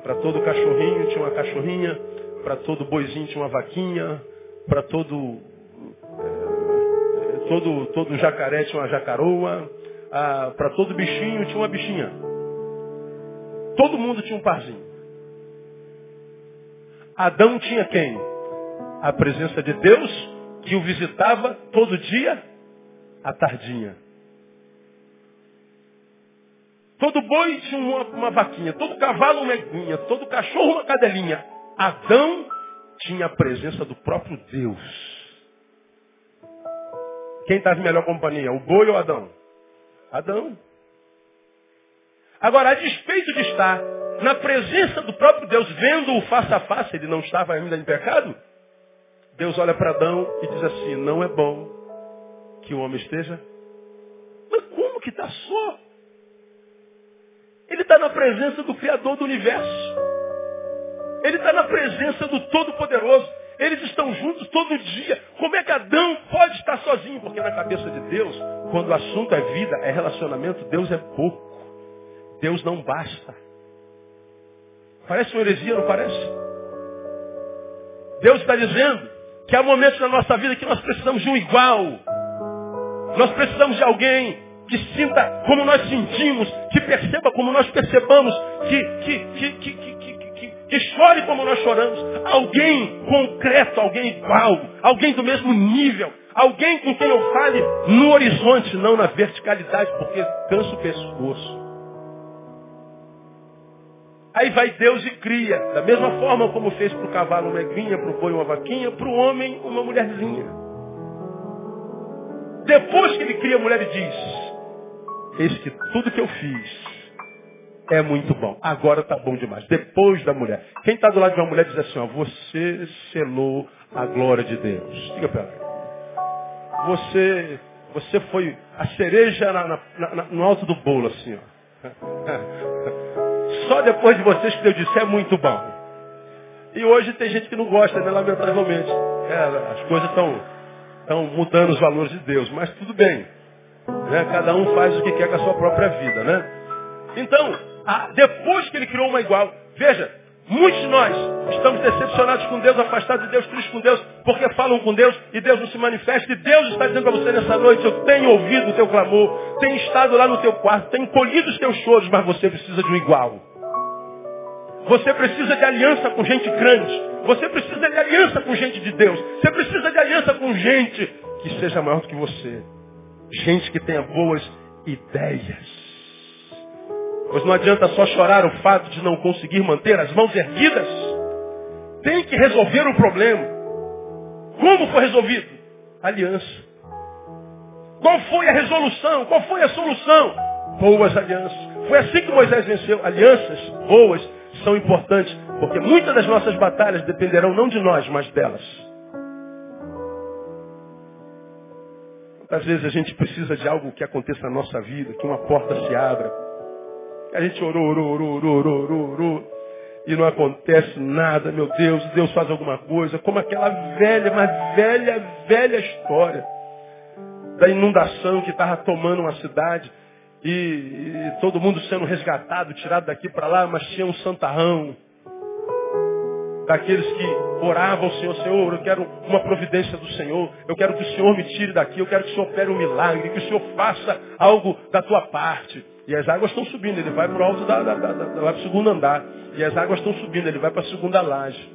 A: para todo cachorrinho tinha uma cachorrinha, para todo boizinho tinha uma vaquinha, para todo, eh, todo, todo jacaré tinha uma jacaroa, ah, para todo bichinho tinha uma bichinha. Todo mundo tinha um parzinho. Adão tinha quem? A presença de Deus que o visitava todo dia à tardinha. Todo boi tinha uma, uma vaquinha, todo cavalo uma eguinha, todo cachorro uma cadelinha. Adão tinha a presença do próprio Deus. Quem estava em melhor companhia? O boi ou Adão? Adão. Agora, a despeito de estar na presença do próprio Deus, vendo-o face a face, ele não estava ainda em pecado, Deus olha para Adão e diz assim, não é bom que o homem esteja. Mas como que está só? Ele está na presença do Criador do universo. Ele está na presença do Todo-Poderoso. Eles estão juntos todo dia. Como é que Adão pode estar sozinho? Porque na cabeça de Deus, quando o assunto é vida, é relacionamento, Deus é pouco. Deus não basta. Parece uma heresia, não parece? Deus está dizendo que há momentos na nossa vida que nós precisamos de um igual. Nós precisamos de alguém que sinta como nós sentimos, que perceba como nós percebamos, que, que, que, que, que, chore como nós choramos. Alguém concreto, alguém igual, alguém do mesmo nível, alguém com quem eu fale no horizonte, não na verticalidade, porque cansa o pescoço. Aí vai Deus e cria. Da mesma forma como fez para o cavalo uma egrinha, para o boi uma vaquinha, para o homem uma mulherzinha. Depois que ele cria a mulher e diz, eis que tudo que eu fiz é muito bom. Agora está bom demais. Depois da mulher. Quem está do lado de uma mulher diz assim, ó, você selou a glória de Deus. Diga para ela. Você, você foi a cereja na, na, na, no alto do bolo, assim, ó. <laughs> Só depois de vocês que Deus disse, é muito bom. E hoje tem gente que não gosta, né, lamentavelmente. É, as coisas estão estão mudando os valores de Deus, mas tudo bem. Né? Cada um faz o que quer com a sua própria vida, né? Então, a, depois que ele criou uma igual, veja, muitos de nós estamos decepcionados com Deus, afastados de Deus, tristes com Deus, porque falam com Deus e Deus não se manifesta. E Deus está dizendo para você nessa noite, eu tenho ouvido o teu clamor, tenho estado lá no teu quarto, tenho colhido os teus choros, mas você precisa de um igual. Você precisa de aliança com gente grande. Você precisa de aliança com gente de Deus. Você precisa de aliança com gente que seja maior do que você. Gente que tenha boas ideias. Pois não adianta só chorar o fato de não conseguir manter as mãos erguidas. Tem que resolver o problema. Como foi resolvido? Aliança. Qual foi a resolução? Qual foi a solução? Boas alianças. Foi assim que Moisés venceu. Alianças boas são importantes, porque muitas das nossas batalhas dependerão não de nós, mas delas. Às vezes a gente precisa de algo que aconteça na nossa vida, que uma porta se abra. A gente orou, orou, orou, orou, orou, orou, e não acontece nada, meu Deus, Deus faz alguma coisa, como aquela velha, mas velha, velha história da inundação que estava tomando uma cidade e, e todo mundo sendo resgatado, tirado daqui para lá, mas tinha um santarrão. Daqueles que oravam ao Senhor, Senhor, eu quero uma providência do Senhor, eu quero que o Senhor me tire daqui, eu quero que o Senhor opere um milagre, que o Senhor faça algo da tua parte. E as águas estão subindo, ele vai para o alto da, da, da, da lá para segundo andar. E as águas estão subindo, ele vai para a segunda laje.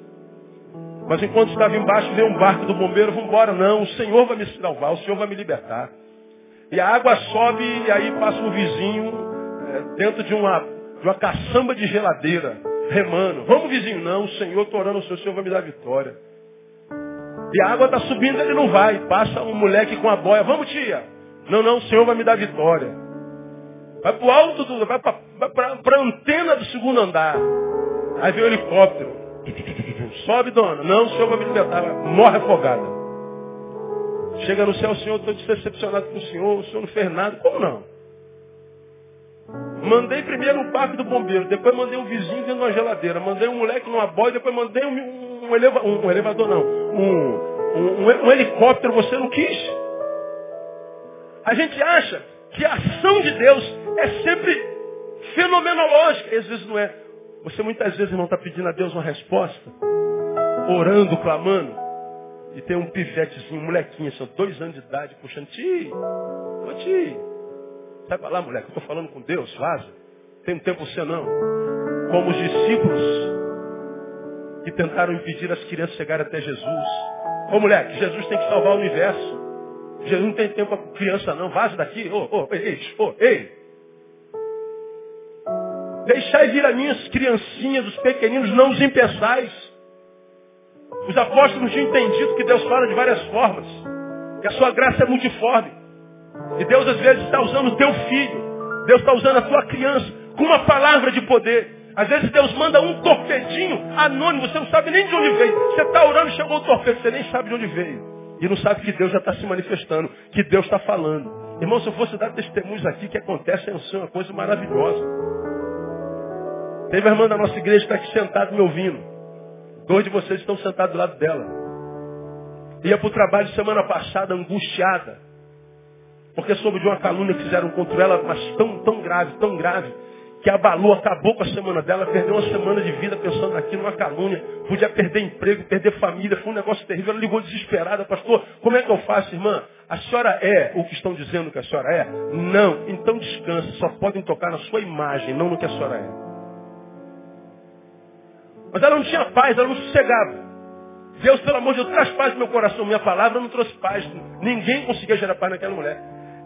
A: Mas enquanto estava embaixo, veio um barco do bombeiro, vamos embora. Não, o Senhor vai me salvar, o Senhor vai me libertar. E a água sobe e aí passa um vizinho é, dentro de uma, de uma caçamba de geladeira, remando. Vamos vizinho, não, o Senhor, estou orando, o Senhor, o Senhor vai me dar vitória. E a água está subindo, ele não vai. Passa um moleque com a boia, vamos tia. Não, não, o Senhor vai me dar vitória. Vai para o alto, do, vai para a antena do segundo andar. Aí vem o helicóptero. Sobe, dona. Não, o Senhor vai me libertar. Morre afogada. Chega no céu, Senhor, estou decepcionado com o Senhor, o Senhor não fez nada. Como não? Mandei primeiro um barco do bombeiro, depois mandei um vizinho dentro de uma geladeira, mandei um moleque numa boia, depois mandei um, um, eleva, um, um elevador, não, um, helicóptero, você não quis. A gente acha que a ação de Deus é sempre fenomenológica, às vezes não é. Você muitas vezes não está pedindo a Deus uma resposta, orando, clamando. E tem um pivetezinho, um molequinho, são dois anos de idade, puxando, ti, ô ti, sai pra lá, moleque, eu estou falando com Deus, vaza. Tem um tempo você não. Como os discípulos que tentaram impedir as crianças chegarem até Jesus. Ô moleque, Jesus tem que salvar o universo. Jesus não tem tempo para criança não, vaza daqui, ô, ô, ei, ô, ei. Deixai vir a minhas criancinhas, os pequeninos, não os impeçais. Os apóstolos tinham entendido que Deus fala de várias formas. Que a sua graça é multiforme. E Deus às vezes está usando o teu filho. Deus está usando a tua criança com uma palavra de poder. Às vezes Deus manda um torpedinho anônimo, você não sabe nem de onde veio. Você está orando e chegou o torpedo, você nem sabe de onde veio. E não sabe que Deus já está se manifestando, que Deus está falando. Irmão, se eu fosse dar testemunhos aqui que acontecem, é uma coisa maravilhosa. Teve a irmã da nossa igreja que está aqui sentada me ouvindo. Dois de vocês estão sentados do lado dela. Ia para o trabalho semana passada, angustiada. Porque soube de uma calúnia que fizeram contra ela, mas tão, tão grave, tão grave, que abalou, acabou com a semana dela, perdeu uma semana de vida pensando naquilo, uma calúnia, podia perder emprego, perder família, foi um negócio terrível. Ela ligou desesperada, pastor, como é que eu faço, irmã? A senhora é o que estão dizendo que a senhora é? Não, então descanse, só podem tocar na sua imagem, não no que a senhora é. Mas ela não tinha paz, ela não sossegava. Deus, pelo amor de Deus, traz paz no meu coração. Minha palavra não trouxe paz. Ninguém conseguia gerar paz naquela mulher.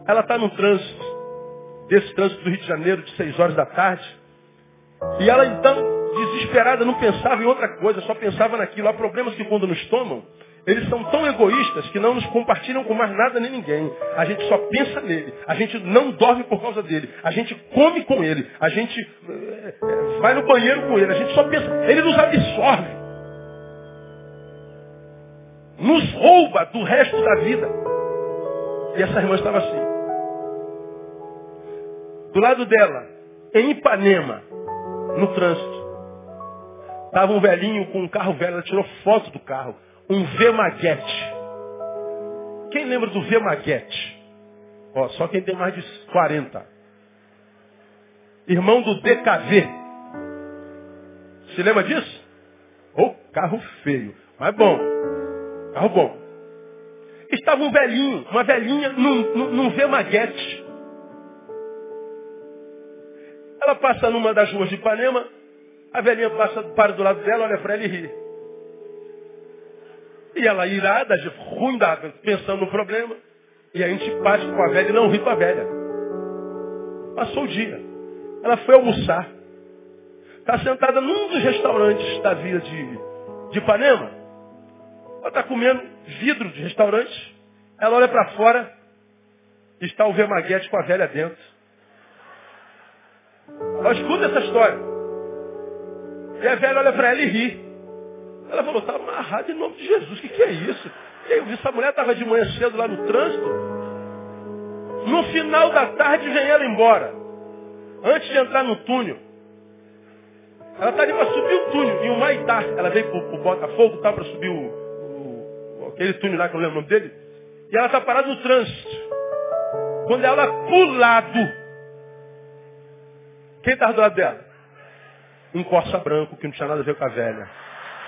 A: Ela está no trânsito desse trânsito do Rio de Janeiro de seis horas da tarde. E ela então, desesperada, não pensava em outra coisa, só pensava naquilo. Há problemas que quando nos tomam, eles são tão egoístas que não nos compartilham com mais nada nem ninguém. A gente só pensa nele. A gente não dorme por causa dele. A gente come com ele. A gente é, vai no banheiro com ele. A gente só pensa. Ele nos absorve. Nos rouba do resto da vida. E essa irmã estava assim. Do lado dela, em Ipanema, no trânsito, estava um velhinho com um carro velho, ela tirou foto do carro. Um V-Maguete. Quem lembra do V-Maguete? Ó, só quem tem mais de 40. Irmão do DKV. Se lembra disso? Ô, oh, carro feio. Mas bom. Carro bom. Estava um velhinho, uma velhinha num, num, num V-Maguete. Ela passa numa das ruas de Ipanema, a velhinha passa, para do lado dela, olha para ela e ri. E ela irada, ruim da, pensando no problema. E a gente bate com a velha e não ri com a velha. Passou o dia. Ela foi almoçar. Está sentada num dos restaurantes da via de, de Ipanema. Ela está comendo vidro de restaurante. Ela olha para fora. Está o Vermaguete com a velha dentro. Ela escuta essa história. E a velha olha para ela e ri. Ela falou, está amarrado em nome de Jesus. O que, que é isso? E aí eu vi essa mulher estava de manhã cedo lá no trânsito. No final da tarde vem ela embora. Antes de entrar no túnel. Ela está ali para subir o túnel, em Humaitá. Ela veio para o Botafogo, tá para subir o, o, aquele túnel lá que eu não lembro o nome dele. E ela está parada no trânsito. Quando ela pulado quem estava do lado dela? Um Corsa branco que não tinha nada a ver com a velha.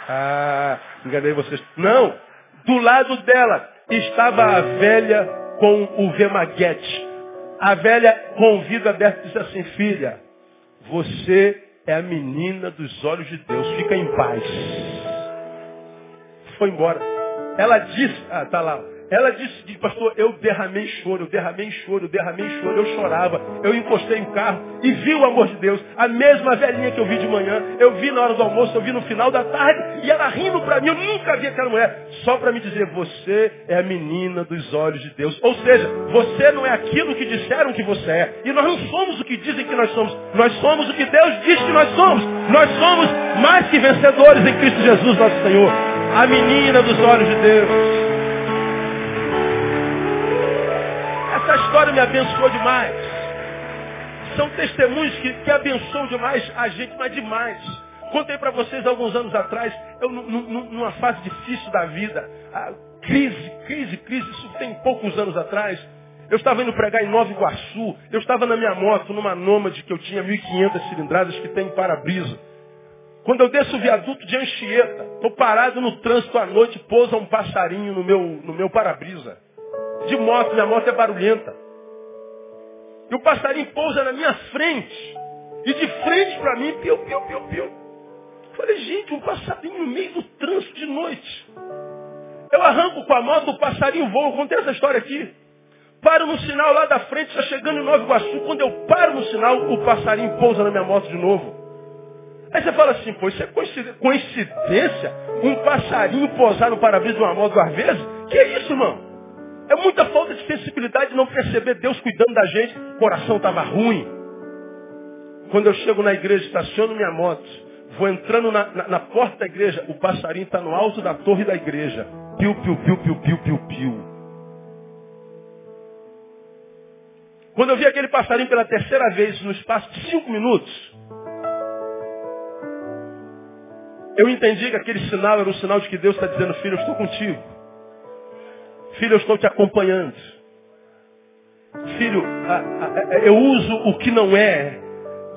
A: Ah, enganei vocês. Não, do lado dela estava a velha com o vemaguete. A velha com o vidro aberto disse assim, filha, você é a menina dos olhos de Deus, fica em paz. Foi embora. Ela disse, ah, tá lá, ela disse, pastor, eu derramei choro, eu derramei choro, eu derramei choro, eu chorava, eu encostei o carro e vi o amor de Deus. A mesma velhinha que eu vi de manhã, eu vi na hora do almoço, eu vi no final da tarde, e ela rindo para mim, eu nunca vi aquela mulher, só para me dizer, você é a menina dos olhos de Deus. Ou seja, você não é aquilo que disseram que você é. E nós não somos o que dizem que nós somos. Nós somos o que Deus diz que nós somos. Nós somos mais que vencedores em Cristo Jesus, nosso Senhor. A menina dos olhos de Deus. História me abençoou demais. São testemunhos que, que abençoam demais a gente, mas demais. Contei para vocês alguns anos atrás, eu numa fase difícil da vida, crise, crise, crise, isso tem poucos anos atrás. Eu estava indo pregar em Nova Iguaçu, eu estava na minha moto, numa Nômade que eu tinha 1.500 cilindradas que tem para-brisa. Quando eu desço o viaduto de Anchieta, estou parado no trânsito à noite, pousa um passarinho no meu, no meu para-brisa de moto, minha moto é barulhenta. E o passarinho pousa na minha frente. E de frente para mim, piu, piu, piu, piu. Falei, gente, um passarinho no meio do trânsito de noite. Eu arranco com a moto, o passarinho voa. Eu contei essa história aqui. Paro no sinal lá da frente, está chegando em Nova Iguaçu. Quando eu paro no sinal, o passarinho pousa na minha moto de novo. Aí você fala assim, pô, isso é coincidência? Um passarinho pousar no para-brisa de uma moto duas vezes? Que é isso, irmão? É muita falta de sensibilidade não perceber Deus cuidando da gente. O coração estava ruim. Quando eu chego na igreja, estaciono minha moto, vou entrando na, na, na porta da igreja, o passarinho está no alto da torre da igreja. Piu, piu, piu, piu, piu, piu, piu. Quando eu vi aquele passarinho pela terceira vez no espaço de cinco minutos, eu entendi que aquele sinal era o sinal de que Deus está dizendo, filho, eu estou contigo. Filho, eu estou te acompanhando. Filho, eu uso o que não é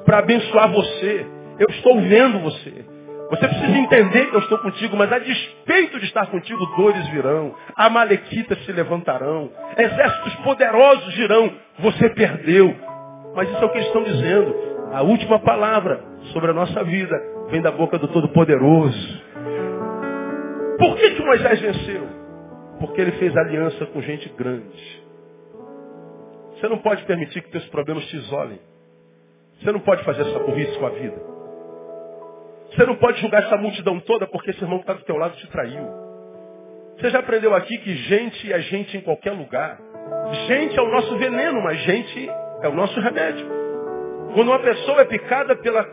A: para abençoar você. Eu estou vendo você. Você precisa entender que eu estou contigo, mas a despeito de estar contigo, dores virão, amalequitas se levantarão, exércitos poderosos virão, você perdeu. Mas isso é o que eles estão dizendo. A última palavra sobre a nossa vida vem da boca do Todo-Poderoso. Por que, que Moisés venceu? Porque ele fez aliança com gente grande. Você não pode permitir que teus problemas te isolem. Você não pode fazer essa burrice com a vida. Você não pode julgar essa multidão toda porque esse irmão que está do teu lado te traiu. Você já aprendeu aqui que gente é gente em qualquer lugar. Gente é o nosso veneno, mas gente é o nosso remédio. Quando uma pessoa é picada pela,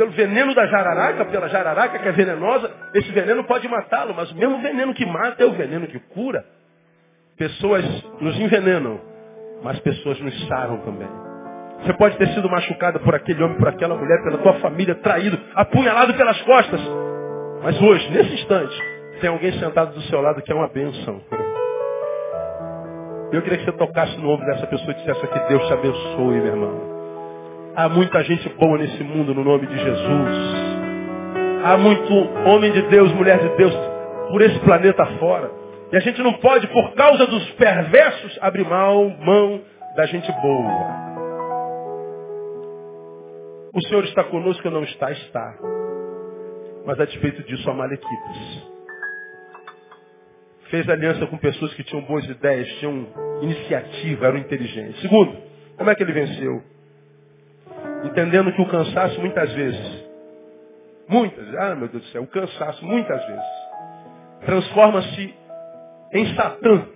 A: pelo veneno da jararaca, pela jararaca que é venenosa, esse veneno pode matá-lo, mas o mesmo veneno que mata é o veneno que cura. Pessoas nos envenenam, mas pessoas nos saram também. Você pode ter sido machucado por aquele homem, por aquela mulher, pela tua família, traído, apunhalado pelas costas. Mas hoje, nesse instante, tem alguém sentado do seu lado que é uma bênção. Eu queria que você tocasse no ombro dessa pessoa e dissesse que Deus te abençoe, meu irmão. Há muita gente boa nesse mundo no nome de Jesus. Há muito homem de Deus, mulher de Deus, por esse planeta fora. E a gente não pode, por causa dos perversos, abrir mão, mão da gente boa. O Senhor está conosco ou não está? Está. Mas a despeito disso, há malequitas. Fez aliança com pessoas que tinham boas ideias, tinham iniciativa, eram inteligentes. Segundo, como é que ele venceu? Entendendo que o cansaço muitas vezes, muitas, ah meu Deus do céu, o cansaço muitas vezes, transforma-se em Satã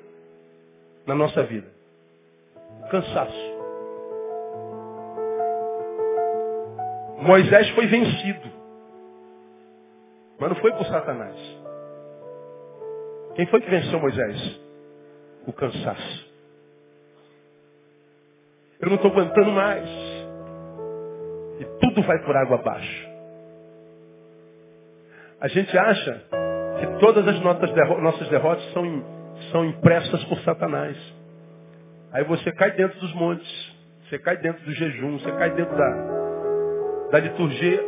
A: na nossa vida. Cansaço. Moisés foi vencido. Mas não foi por Satanás. Quem foi que venceu Moisés? O cansaço. Eu não estou aguentando mais. Tudo vai por água abaixo. A gente acha que todas as nossas derrotas são, são impressas por Satanás. Aí você cai dentro dos montes, você cai dentro do jejum, você cai dentro da, da liturgia,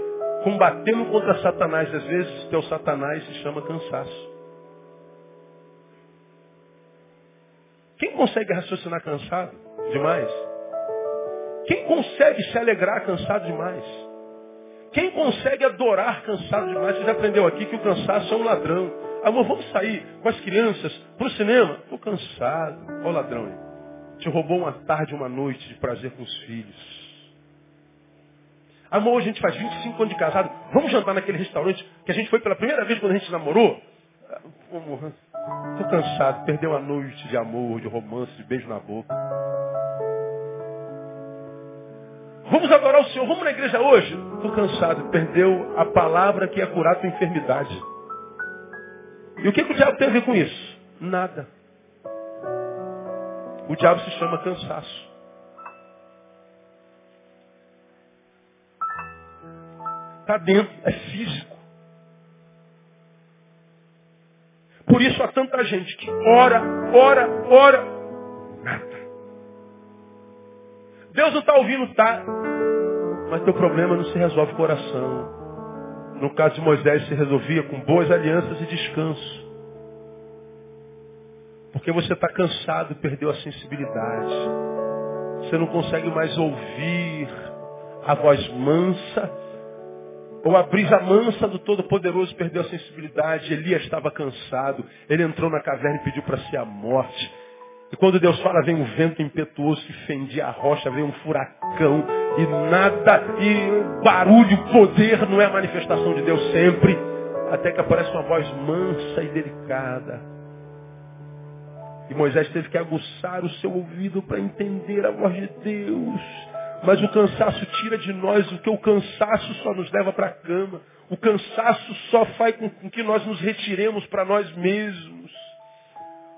A: combatendo contra Satanás. Às vezes, teu Satanás se chama cansaço. Quem consegue raciocinar cansado demais? Quem consegue se alegrar cansado demais? Quem consegue adorar cansado demais? Você já aprendeu aqui que o cansaço é um ladrão. Amor, vamos sair com as crianças para o cinema? Estou cansado. O ladrão aí. Te roubou uma tarde, uma noite de prazer com os filhos. Amor, a gente faz 25 anos de casado. Vamos jantar naquele restaurante que a gente foi pela primeira vez quando a gente namorou? Estou cansado. Perdeu a noite de amor, de romance, de beijo na boca. Vamos adorar o Senhor. Vamos na igreja hoje? Estou cansado. Perdeu a palavra que ia curar a tua enfermidade. E o que, que o diabo tem a ver com isso? Nada. O diabo se chama cansaço. Está dentro, é físico. Por isso há tanta gente que ora, ora, ora, Deus não está ouvindo, tá. Mas teu problema não se resolve com oração. No caso de Moisés se resolvia com boas alianças e descanso. Porque você está cansado, perdeu a sensibilidade. Você não consegue mais ouvir a voz mansa ou a brisa mansa do Todo-Poderoso perdeu a sensibilidade. Elias estava cansado. Ele entrou na caverna e pediu para si a morte. E quando Deus fala, vem um vento impetuoso que fendia a rocha, vem um furacão, e nada, e barulho, poder não é a manifestação de Deus sempre, até que aparece uma voz mansa e delicada. E Moisés teve que aguçar o seu ouvido para entender a voz de Deus. Mas o cansaço tira de nós o que o cansaço só nos leva para a cama. O cansaço só faz com que nós nos retiremos para nós mesmos.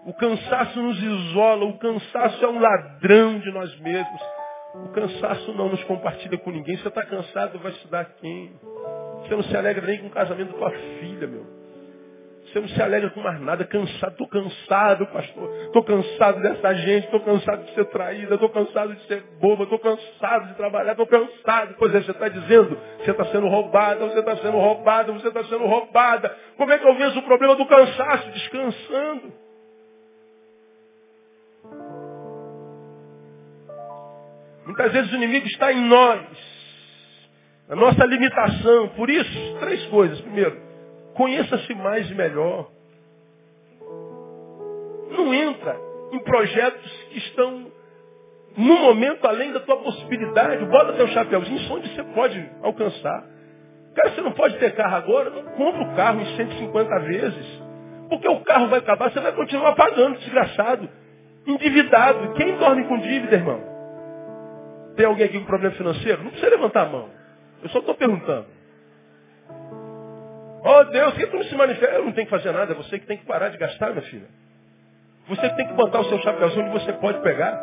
A: O cansaço nos isola, o cansaço é um ladrão de nós mesmos. O cansaço não nos compartilha com ninguém. Você está cansado, vai estudar quem? Você não se alegra nem com o casamento da tua filha, meu. Você não se alegra com mais nada, cansado, estou cansado, pastor. Estou cansado dessa gente, estou cansado de ser traída, estou cansado de ser boba, estou cansado de trabalhar, estou cansado. Pois é, você está dizendo, você está sendo roubada, você está sendo roubada, você está sendo roubada. Como é que eu vejo o problema do cansaço? Descansando. Muitas vezes o inimigo está em nós, na nossa limitação. Por isso, três coisas. Primeiro, Conheça-se mais e melhor. Não entra em projetos que estão no momento além da tua possibilidade. Bota teu chapéuzinho onde você pode alcançar. Cara, você não pode ter carro agora, não compra o carro em 150 vezes. Porque o carro vai acabar, você vai continuar pagando, desgraçado. Endividado. Quem dorme com dívida, irmão? Tem alguém aqui com problema financeiro? Não precisa levantar a mão. Eu só estou perguntando. Oh Deus, que tu não se manifesta? Eu não tenho que fazer nada, é você que tem que parar de gastar, minha filha. Você que tem que botar o seu chapéuzinho onde você pode pegar.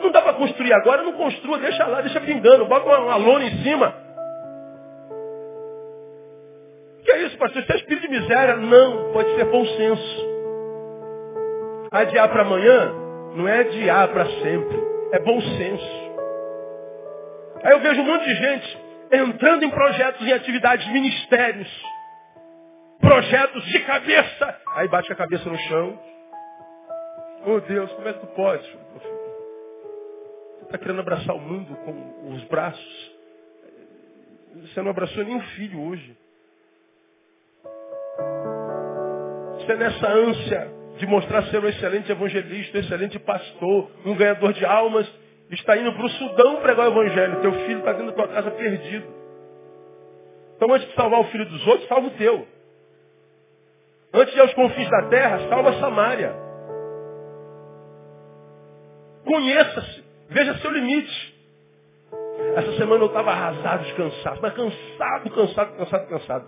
A: Não dá para construir agora, não construa, deixa lá, deixa pingando, bota uma, uma lona em cima. Que é isso, pastor? Isso é espírito de miséria? Não, pode ser bom senso. Adiar para amanhã não é adiar para sempre, é bom senso. Aí eu vejo um monte de gente entrando em projetos, em atividades, ministérios, projetos de cabeça. Aí bate a cabeça no chão. Oh Deus, como é que tu pode? Você está querendo abraçar o mundo com os braços. Você não abraçou nenhum filho hoje. Você é nessa ânsia de mostrar ser um excelente evangelista, um excelente pastor, um ganhador de almas, está indo para o Sudão pregar o Evangelho. Teu filho está dentro da tua casa perdido. Então antes de salvar o filho dos outros, salva o teu. Antes de ir aos confins da terra, salva Samaria. Conheça-se. Veja seu limite. Essa semana eu estava arrasado, descansado. Mas cansado, cansado, cansado, cansado.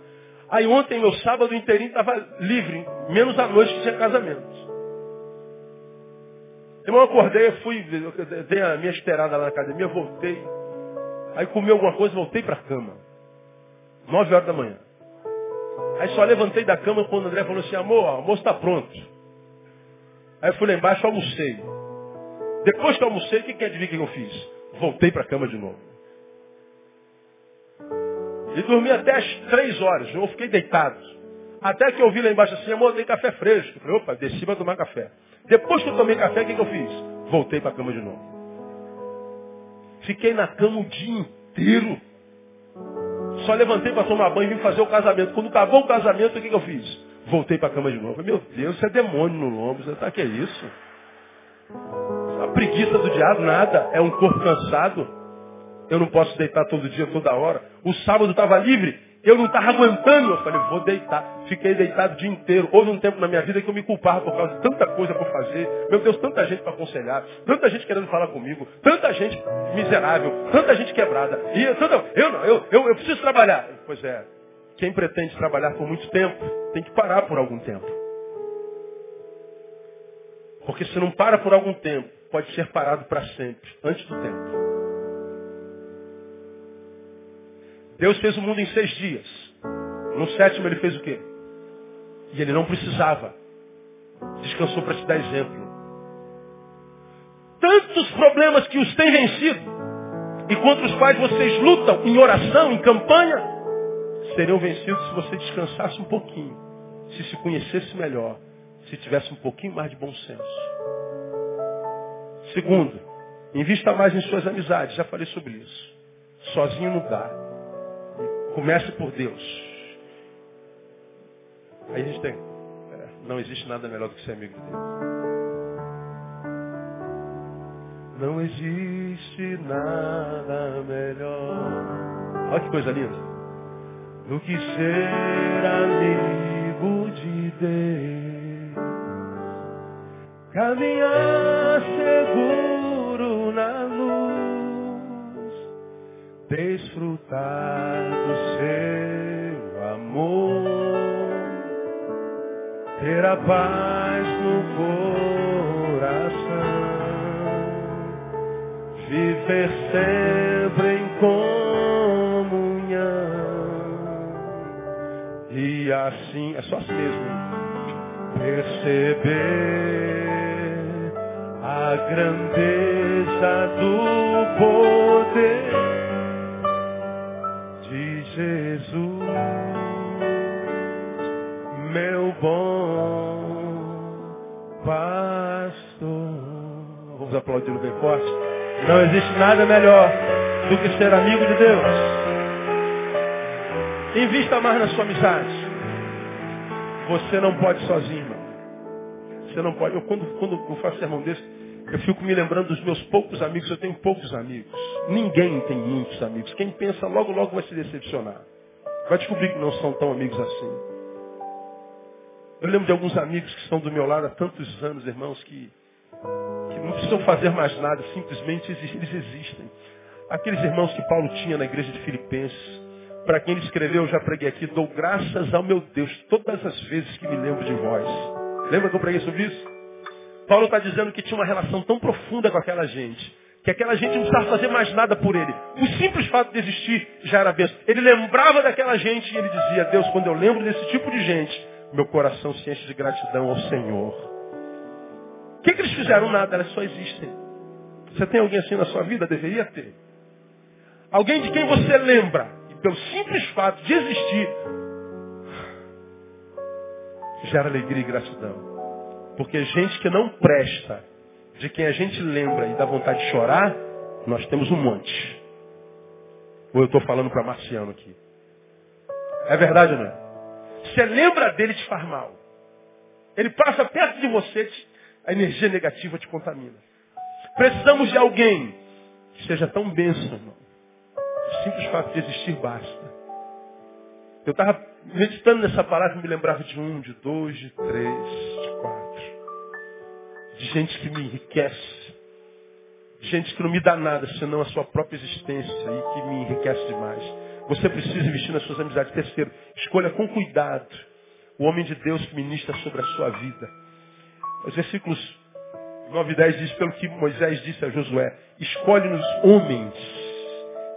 A: Aí ontem, meu sábado inteirinho estava livre. Menos a noite que tinha casamento. Irmão, eu acordei, eu fui, eu dei a minha esperada lá na academia, voltei. Aí comi alguma coisa, voltei para a cama. Nove horas da manhã. Aí só levantei da cama quando o André falou assim, amor, o almoço está pronto. Aí eu fui lá embaixo, almocei. Depois que almocei, o que, que adivinha que eu fiz? Voltei para a cama de novo. E dormi até as três horas, eu fiquei deitado. Até que eu vi lá embaixo assim, amor, tem café fresco. Eu falei, opa, desci para tomar café. Depois que eu tomei café, o que, que eu fiz? Voltei para a cama de novo. Fiquei na cama o dia inteiro. Só levantei para tomar banho e vim fazer o casamento. Quando acabou o casamento, o que, que eu fiz? Voltei para a cama de novo. Meu Deus, isso é demônio no lombo. Você tá que é isso? A preguiça do diabo, nada. É um corpo cansado. Eu não posso deitar todo dia, toda hora. O sábado estava livre. Eu não estava aguentando. Eu falei, vou deitar. Fiquei deitado o dia inteiro. Houve um tempo na minha vida que eu me culpava por causa de tanta coisa para fazer. Meu Deus, tanta gente para aconselhar. Tanta gente querendo falar comigo. Tanta gente miserável. Tanta gente quebrada. E eu, tanta, eu não, eu, eu, eu preciso trabalhar. Pois é. Quem pretende trabalhar por muito tempo tem que parar por algum tempo. Porque se não para por algum tempo, pode ser parado para sempre, antes do tempo. Deus fez o mundo em seis dias. No sétimo ele fez o quê? E ele não precisava. Descansou para te dar exemplo. Tantos problemas que os têm vencido e contra os quais vocês lutam em oração, em campanha, seriam vencidos se você descansasse um pouquinho, se se conhecesse melhor, se tivesse um pouquinho mais de bom senso. Segundo, invista mais em suas amizades, já falei sobre isso. Sozinho não dá. Comece por Deus. Aí a gente tem. É, não existe nada melhor do que ser amigo de Deus. Não existe nada melhor. Olha que coisa linda. Do que ser amigo de Deus. caminhar seguro desfrutar do seu amor, ter a paz no coração, viver sempre em comunhão. E assim, é só assim mesmo. Perceber a grandeza do poder. de Jesus, meu bom pastor. Vamos aplaudir bem forte. Não existe nada melhor do que ser amigo de Deus. Invista mais na sua amizade. Você não pode sozinho, irmão. Você não pode. Eu, quando, quando eu faço sermão desse, eu fico me lembrando dos meus poucos amigos. Eu tenho poucos amigos. Ninguém tem muitos amigos. Quem pensa logo, logo vai se decepcionar. Vai descobrir que não são tão amigos assim. Eu lembro de alguns amigos que estão do meu lado há tantos anos, irmãos, que, que não precisam fazer mais nada, simplesmente eles existem. Aqueles irmãos que Paulo tinha na igreja de Filipenses, para quem ele escreveu, eu já preguei aqui, dou graças ao meu Deus todas as vezes que me lembro de vós. Lembra que eu preguei sobre isso? Paulo está dizendo que tinha uma relação tão profunda com aquela gente, que aquela gente não precisava fazer mais nada por ele. O simples fato de existir já era bênção. Ele lembrava daquela gente e ele dizia, Deus, quando eu lembro desse tipo de gente, meu coração se enche de gratidão ao Senhor. O que, que eles fizeram? Nada, elas só existem. Você tem alguém assim na sua vida? Deveria ter. Alguém de quem você lembra, pelo simples fato de existir, gera alegria e gratidão. Porque gente que não presta, de quem a gente lembra e dá vontade de chorar, nós temos um monte. Ou eu estou falando para Marciano aqui. É verdade ou não? É? Você lembra dele te faz mal. Ele passa perto de você, a energia negativa te contamina. Precisamos de alguém que seja tão bênção, irmão o simples fato de existir basta. Eu estava meditando nessa palavra e me lembrava de um, de dois, de três. De gente que me enriquece. De gente que não me dá nada, senão a sua própria existência e que me enriquece demais. Você precisa investir nas suas amizades. Terceiro, escolha com cuidado o homem de Deus que ministra sobre a sua vida. Os versículos 9 e 10 diz, pelo que Moisés disse a Josué, escolhe-nos homens,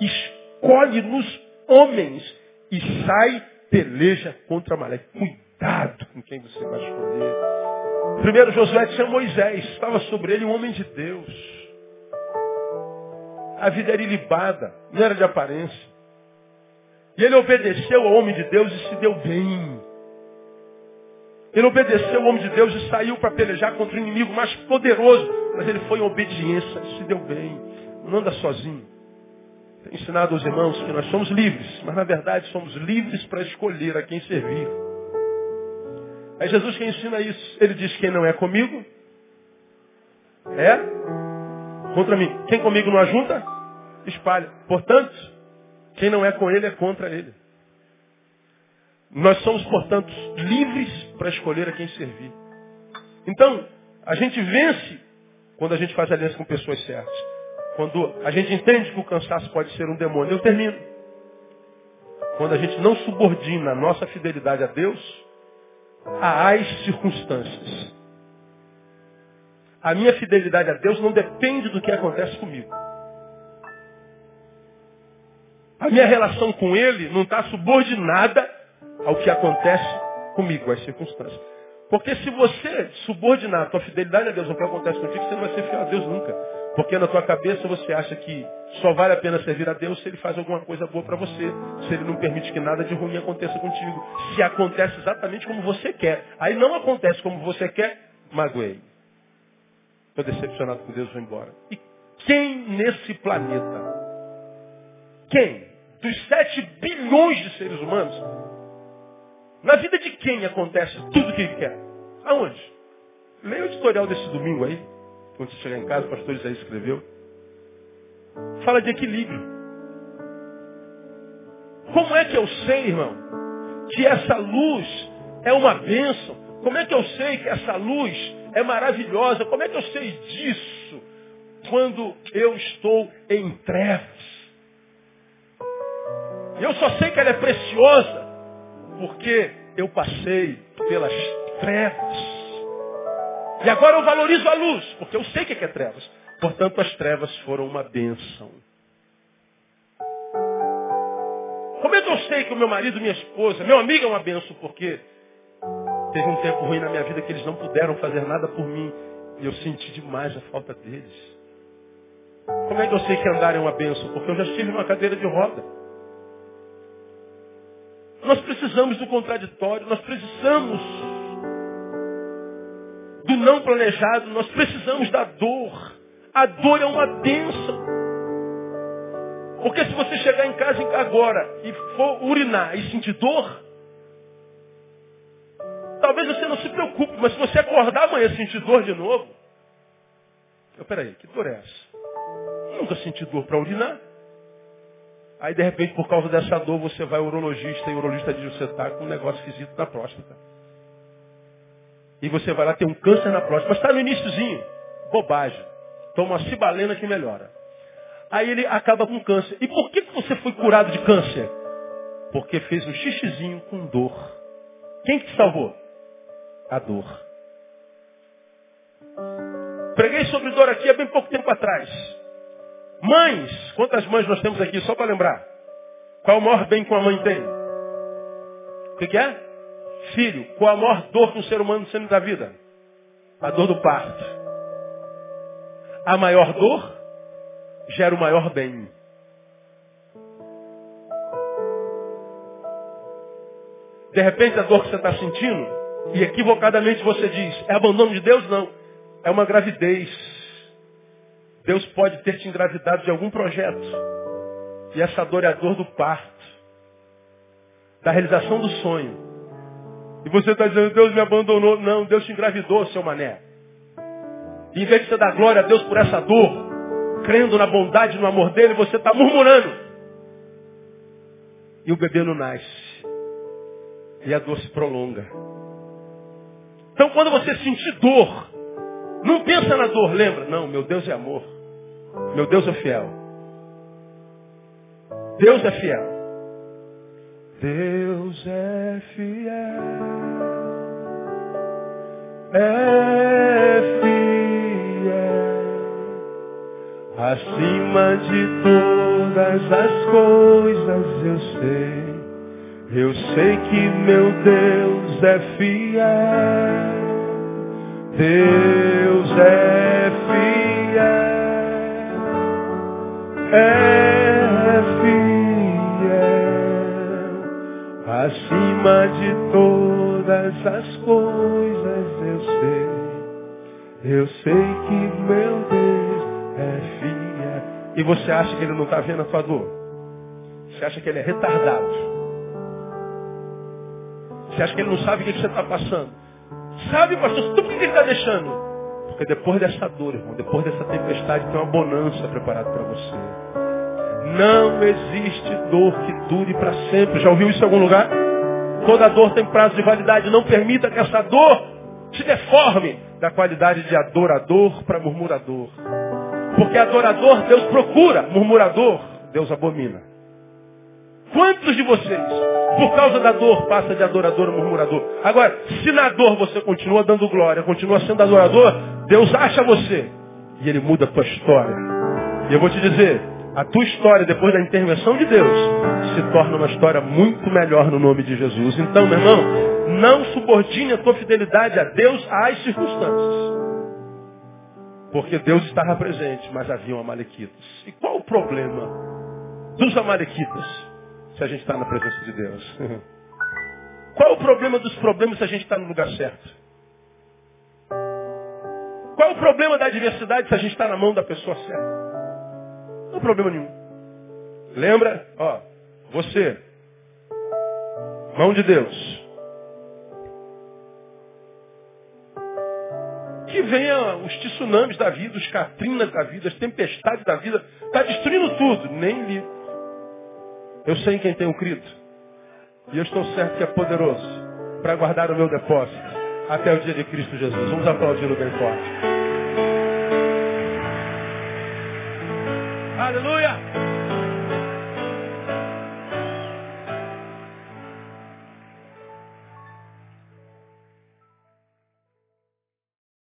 A: escolhe nos homens e sai, peleja contra Malek. Cuidado com quem você vai escolher. Primeiro Josué tinha Moisés, estava sobre ele um homem de Deus. A vida era ilibada, não era de aparência. E ele obedeceu ao homem de Deus e se deu bem. Ele obedeceu ao homem de Deus e saiu para pelejar contra o inimigo mais poderoso. Mas ele foi em obediência, se deu bem. Não anda sozinho. Tenho ensinado aos irmãos que nós somos livres, mas na verdade somos livres para escolher a quem servir. É Jesus quem ensina isso. Ele diz: quem não é comigo, é contra mim. Quem comigo não ajunta, espalha. Portanto, quem não é com ele é contra ele. Nós somos, portanto, livres para escolher a quem servir. Então, a gente vence quando a gente faz aliança com pessoas certas. Quando a gente entende que o cansaço pode ser um demônio, eu termino. Quando a gente não subordina a nossa fidelidade a Deus às circunstâncias. A minha fidelidade a Deus não depende do que acontece comigo. A minha relação com Ele não está subordinada ao que acontece comigo, às circunstâncias. Porque se você subordinar a tua fidelidade a Deus ao que acontece contigo, você não vai ser fiel a Deus nunca. Porque na tua cabeça você acha que só vale a pena servir a Deus se ele faz alguma coisa boa para você. Se ele não permite que nada de ruim aconteça contigo. Se acontece exatamente como você quer. Aí não acontece como você quer, magoei. Estou decepcionado com Deus, vou embora. E quem nesse planeta? Quem? Dos 7 bilhões de seres humanos? Na vida de quem acontece tudo o que ele quer? Aonde? Leia o editorial desse domingo aí quando você chegar em casa, o pastor Isaías escreveu. Fala de equilíbrio. Como é que eu sei, irmão, que essa luz é uma bênção? Como é que eu sei que essa luz é maravilhosa? Como é que eu sei disso quando eu estou em trevas? Eu só sei que ela é preciosa porque eu passei pelas trevas. E agora eu valorizo a luz, porque eu sei o que é trevas. Portanto, as trevas foram uma bênção. Como é que eu sei que o meu marido, minha esposa, meu amigo é uma bênção? Porque teve um tempo ruim na minha vida que eles não puderam fazer nada por mim. E eu senti demais a falta deles. Como é que eu sei que andar é uma bênção? Porque eu já estive numa cadeira de roda. Nós precisamos do contraditório, nós precisamos do não planejado, nós precisamos da dor. A dor é uma bênção. Porque se você chegar em casa agora e for urinar e sentir dor, talvez você não se preocupe, mas se você acordar amanhã e sentir dor de novo, eu, peraí, que dor é essa? nunca senti dor para urinar. Aí, de repente, por causa dessa dor, você vai ao urologista e o urologista diz você está com um negócio esquisito na próstata. E você vai lá ter um câncer na próstata. Mas está no iníciozinho. Bobagem. Toma uma cibalena que melhora. Aí ele acaba com câncer. E por que você foi curado de câncer? Porque fez um xixizinho com dor. Quem que te salvou? A dor. Preguei sobre dor aqui há bem pouco tempo atrás. Mães, quantas mães nós temos aqui, só para lembrar? Qual o maior bem que uma mãe tem? O que, que é? Filho, qual a maior dor que um ser humano sendo da vida? A dor do parto. A maior dor gera o maior bem. De repente a dor que você está sentindo, e equivocadamente você diz, é abandono de Deus? Não. É uma gravidez Deus pode ter te engravidado de algum projeto. E essa dor é a dor do parto. Da realização do sonho. E você está dizendo, Deus me abandonou. Não, Deus te engravidou, seu mané. Em vez de você dar glória a Deus por essa dor, crendo na bondade e no amor dele, você está murmurando. E o bebê não nasce. E a dor se prolonga. Então quando você sentir dor, não pensa na dor, lembra? Não, meu Deus é amor. Meu Deus é fiel. Deus é fiel. Deus é fiel. É fiel. Acima de todas as coisas eu sei. Eu sei que meu Deus é fiel. Deus é fiel, é fiel, acima de todas as coisas eu sei, eu sei que meu Deus é fiel. E você acha que ele não está vendo a tua dor? Você acha que ele é retardado? Você acha que ele não sabe o que você está passando? Sabe, pastor, por que ele está deixando? Porque depois dessa dor, irmão, depois dessa tempestade, tem uma bonança preparada para você. Não existe dor que dure para sempre. Já ouviu isso em algum lugar? Toda dor tem prazo de validade. Não permita que essa dor te deforme da qualidade de adorador para murmurador. Porque adorador Deus procura, murmurador Deus abomina. Quantos de vocês, por causa da dor, passa de adorador a murmurador? Agora, se na dor você continua dando glória, continua sendo adorador, Deus acha você e Ele muda a tua história. E eu vou te dizer, a tua história, depois da intervenção de Deus, se torna uma história muito melhor no nome de Jesus. Então, meu irmão, não subordine a tua fidelidade a Deus às circunstâncias. Porque Deus estava presente, mas haviam amalequitas. E qual o problema dos amalequitas? se a gente está na presença de Deus? <laughs> Qual o problema dos problemas se a gente está no lugar certo? Qual o problema da adversidade se a gente está na mão da pessoa certa? Problema nenhum. Lembra? Ó, você, mão de Deus. Que venha os tsunamis da vida, os catrinas da vida, as tempestades da vida, está destruindo tudo. Nem li eu sei em quem tenho crido. E eu estou certo que é poderoso para guardar o meu depósito até o dia de Cristo Jesus. Vamos aplaudi-lo bem forte. Aleluia!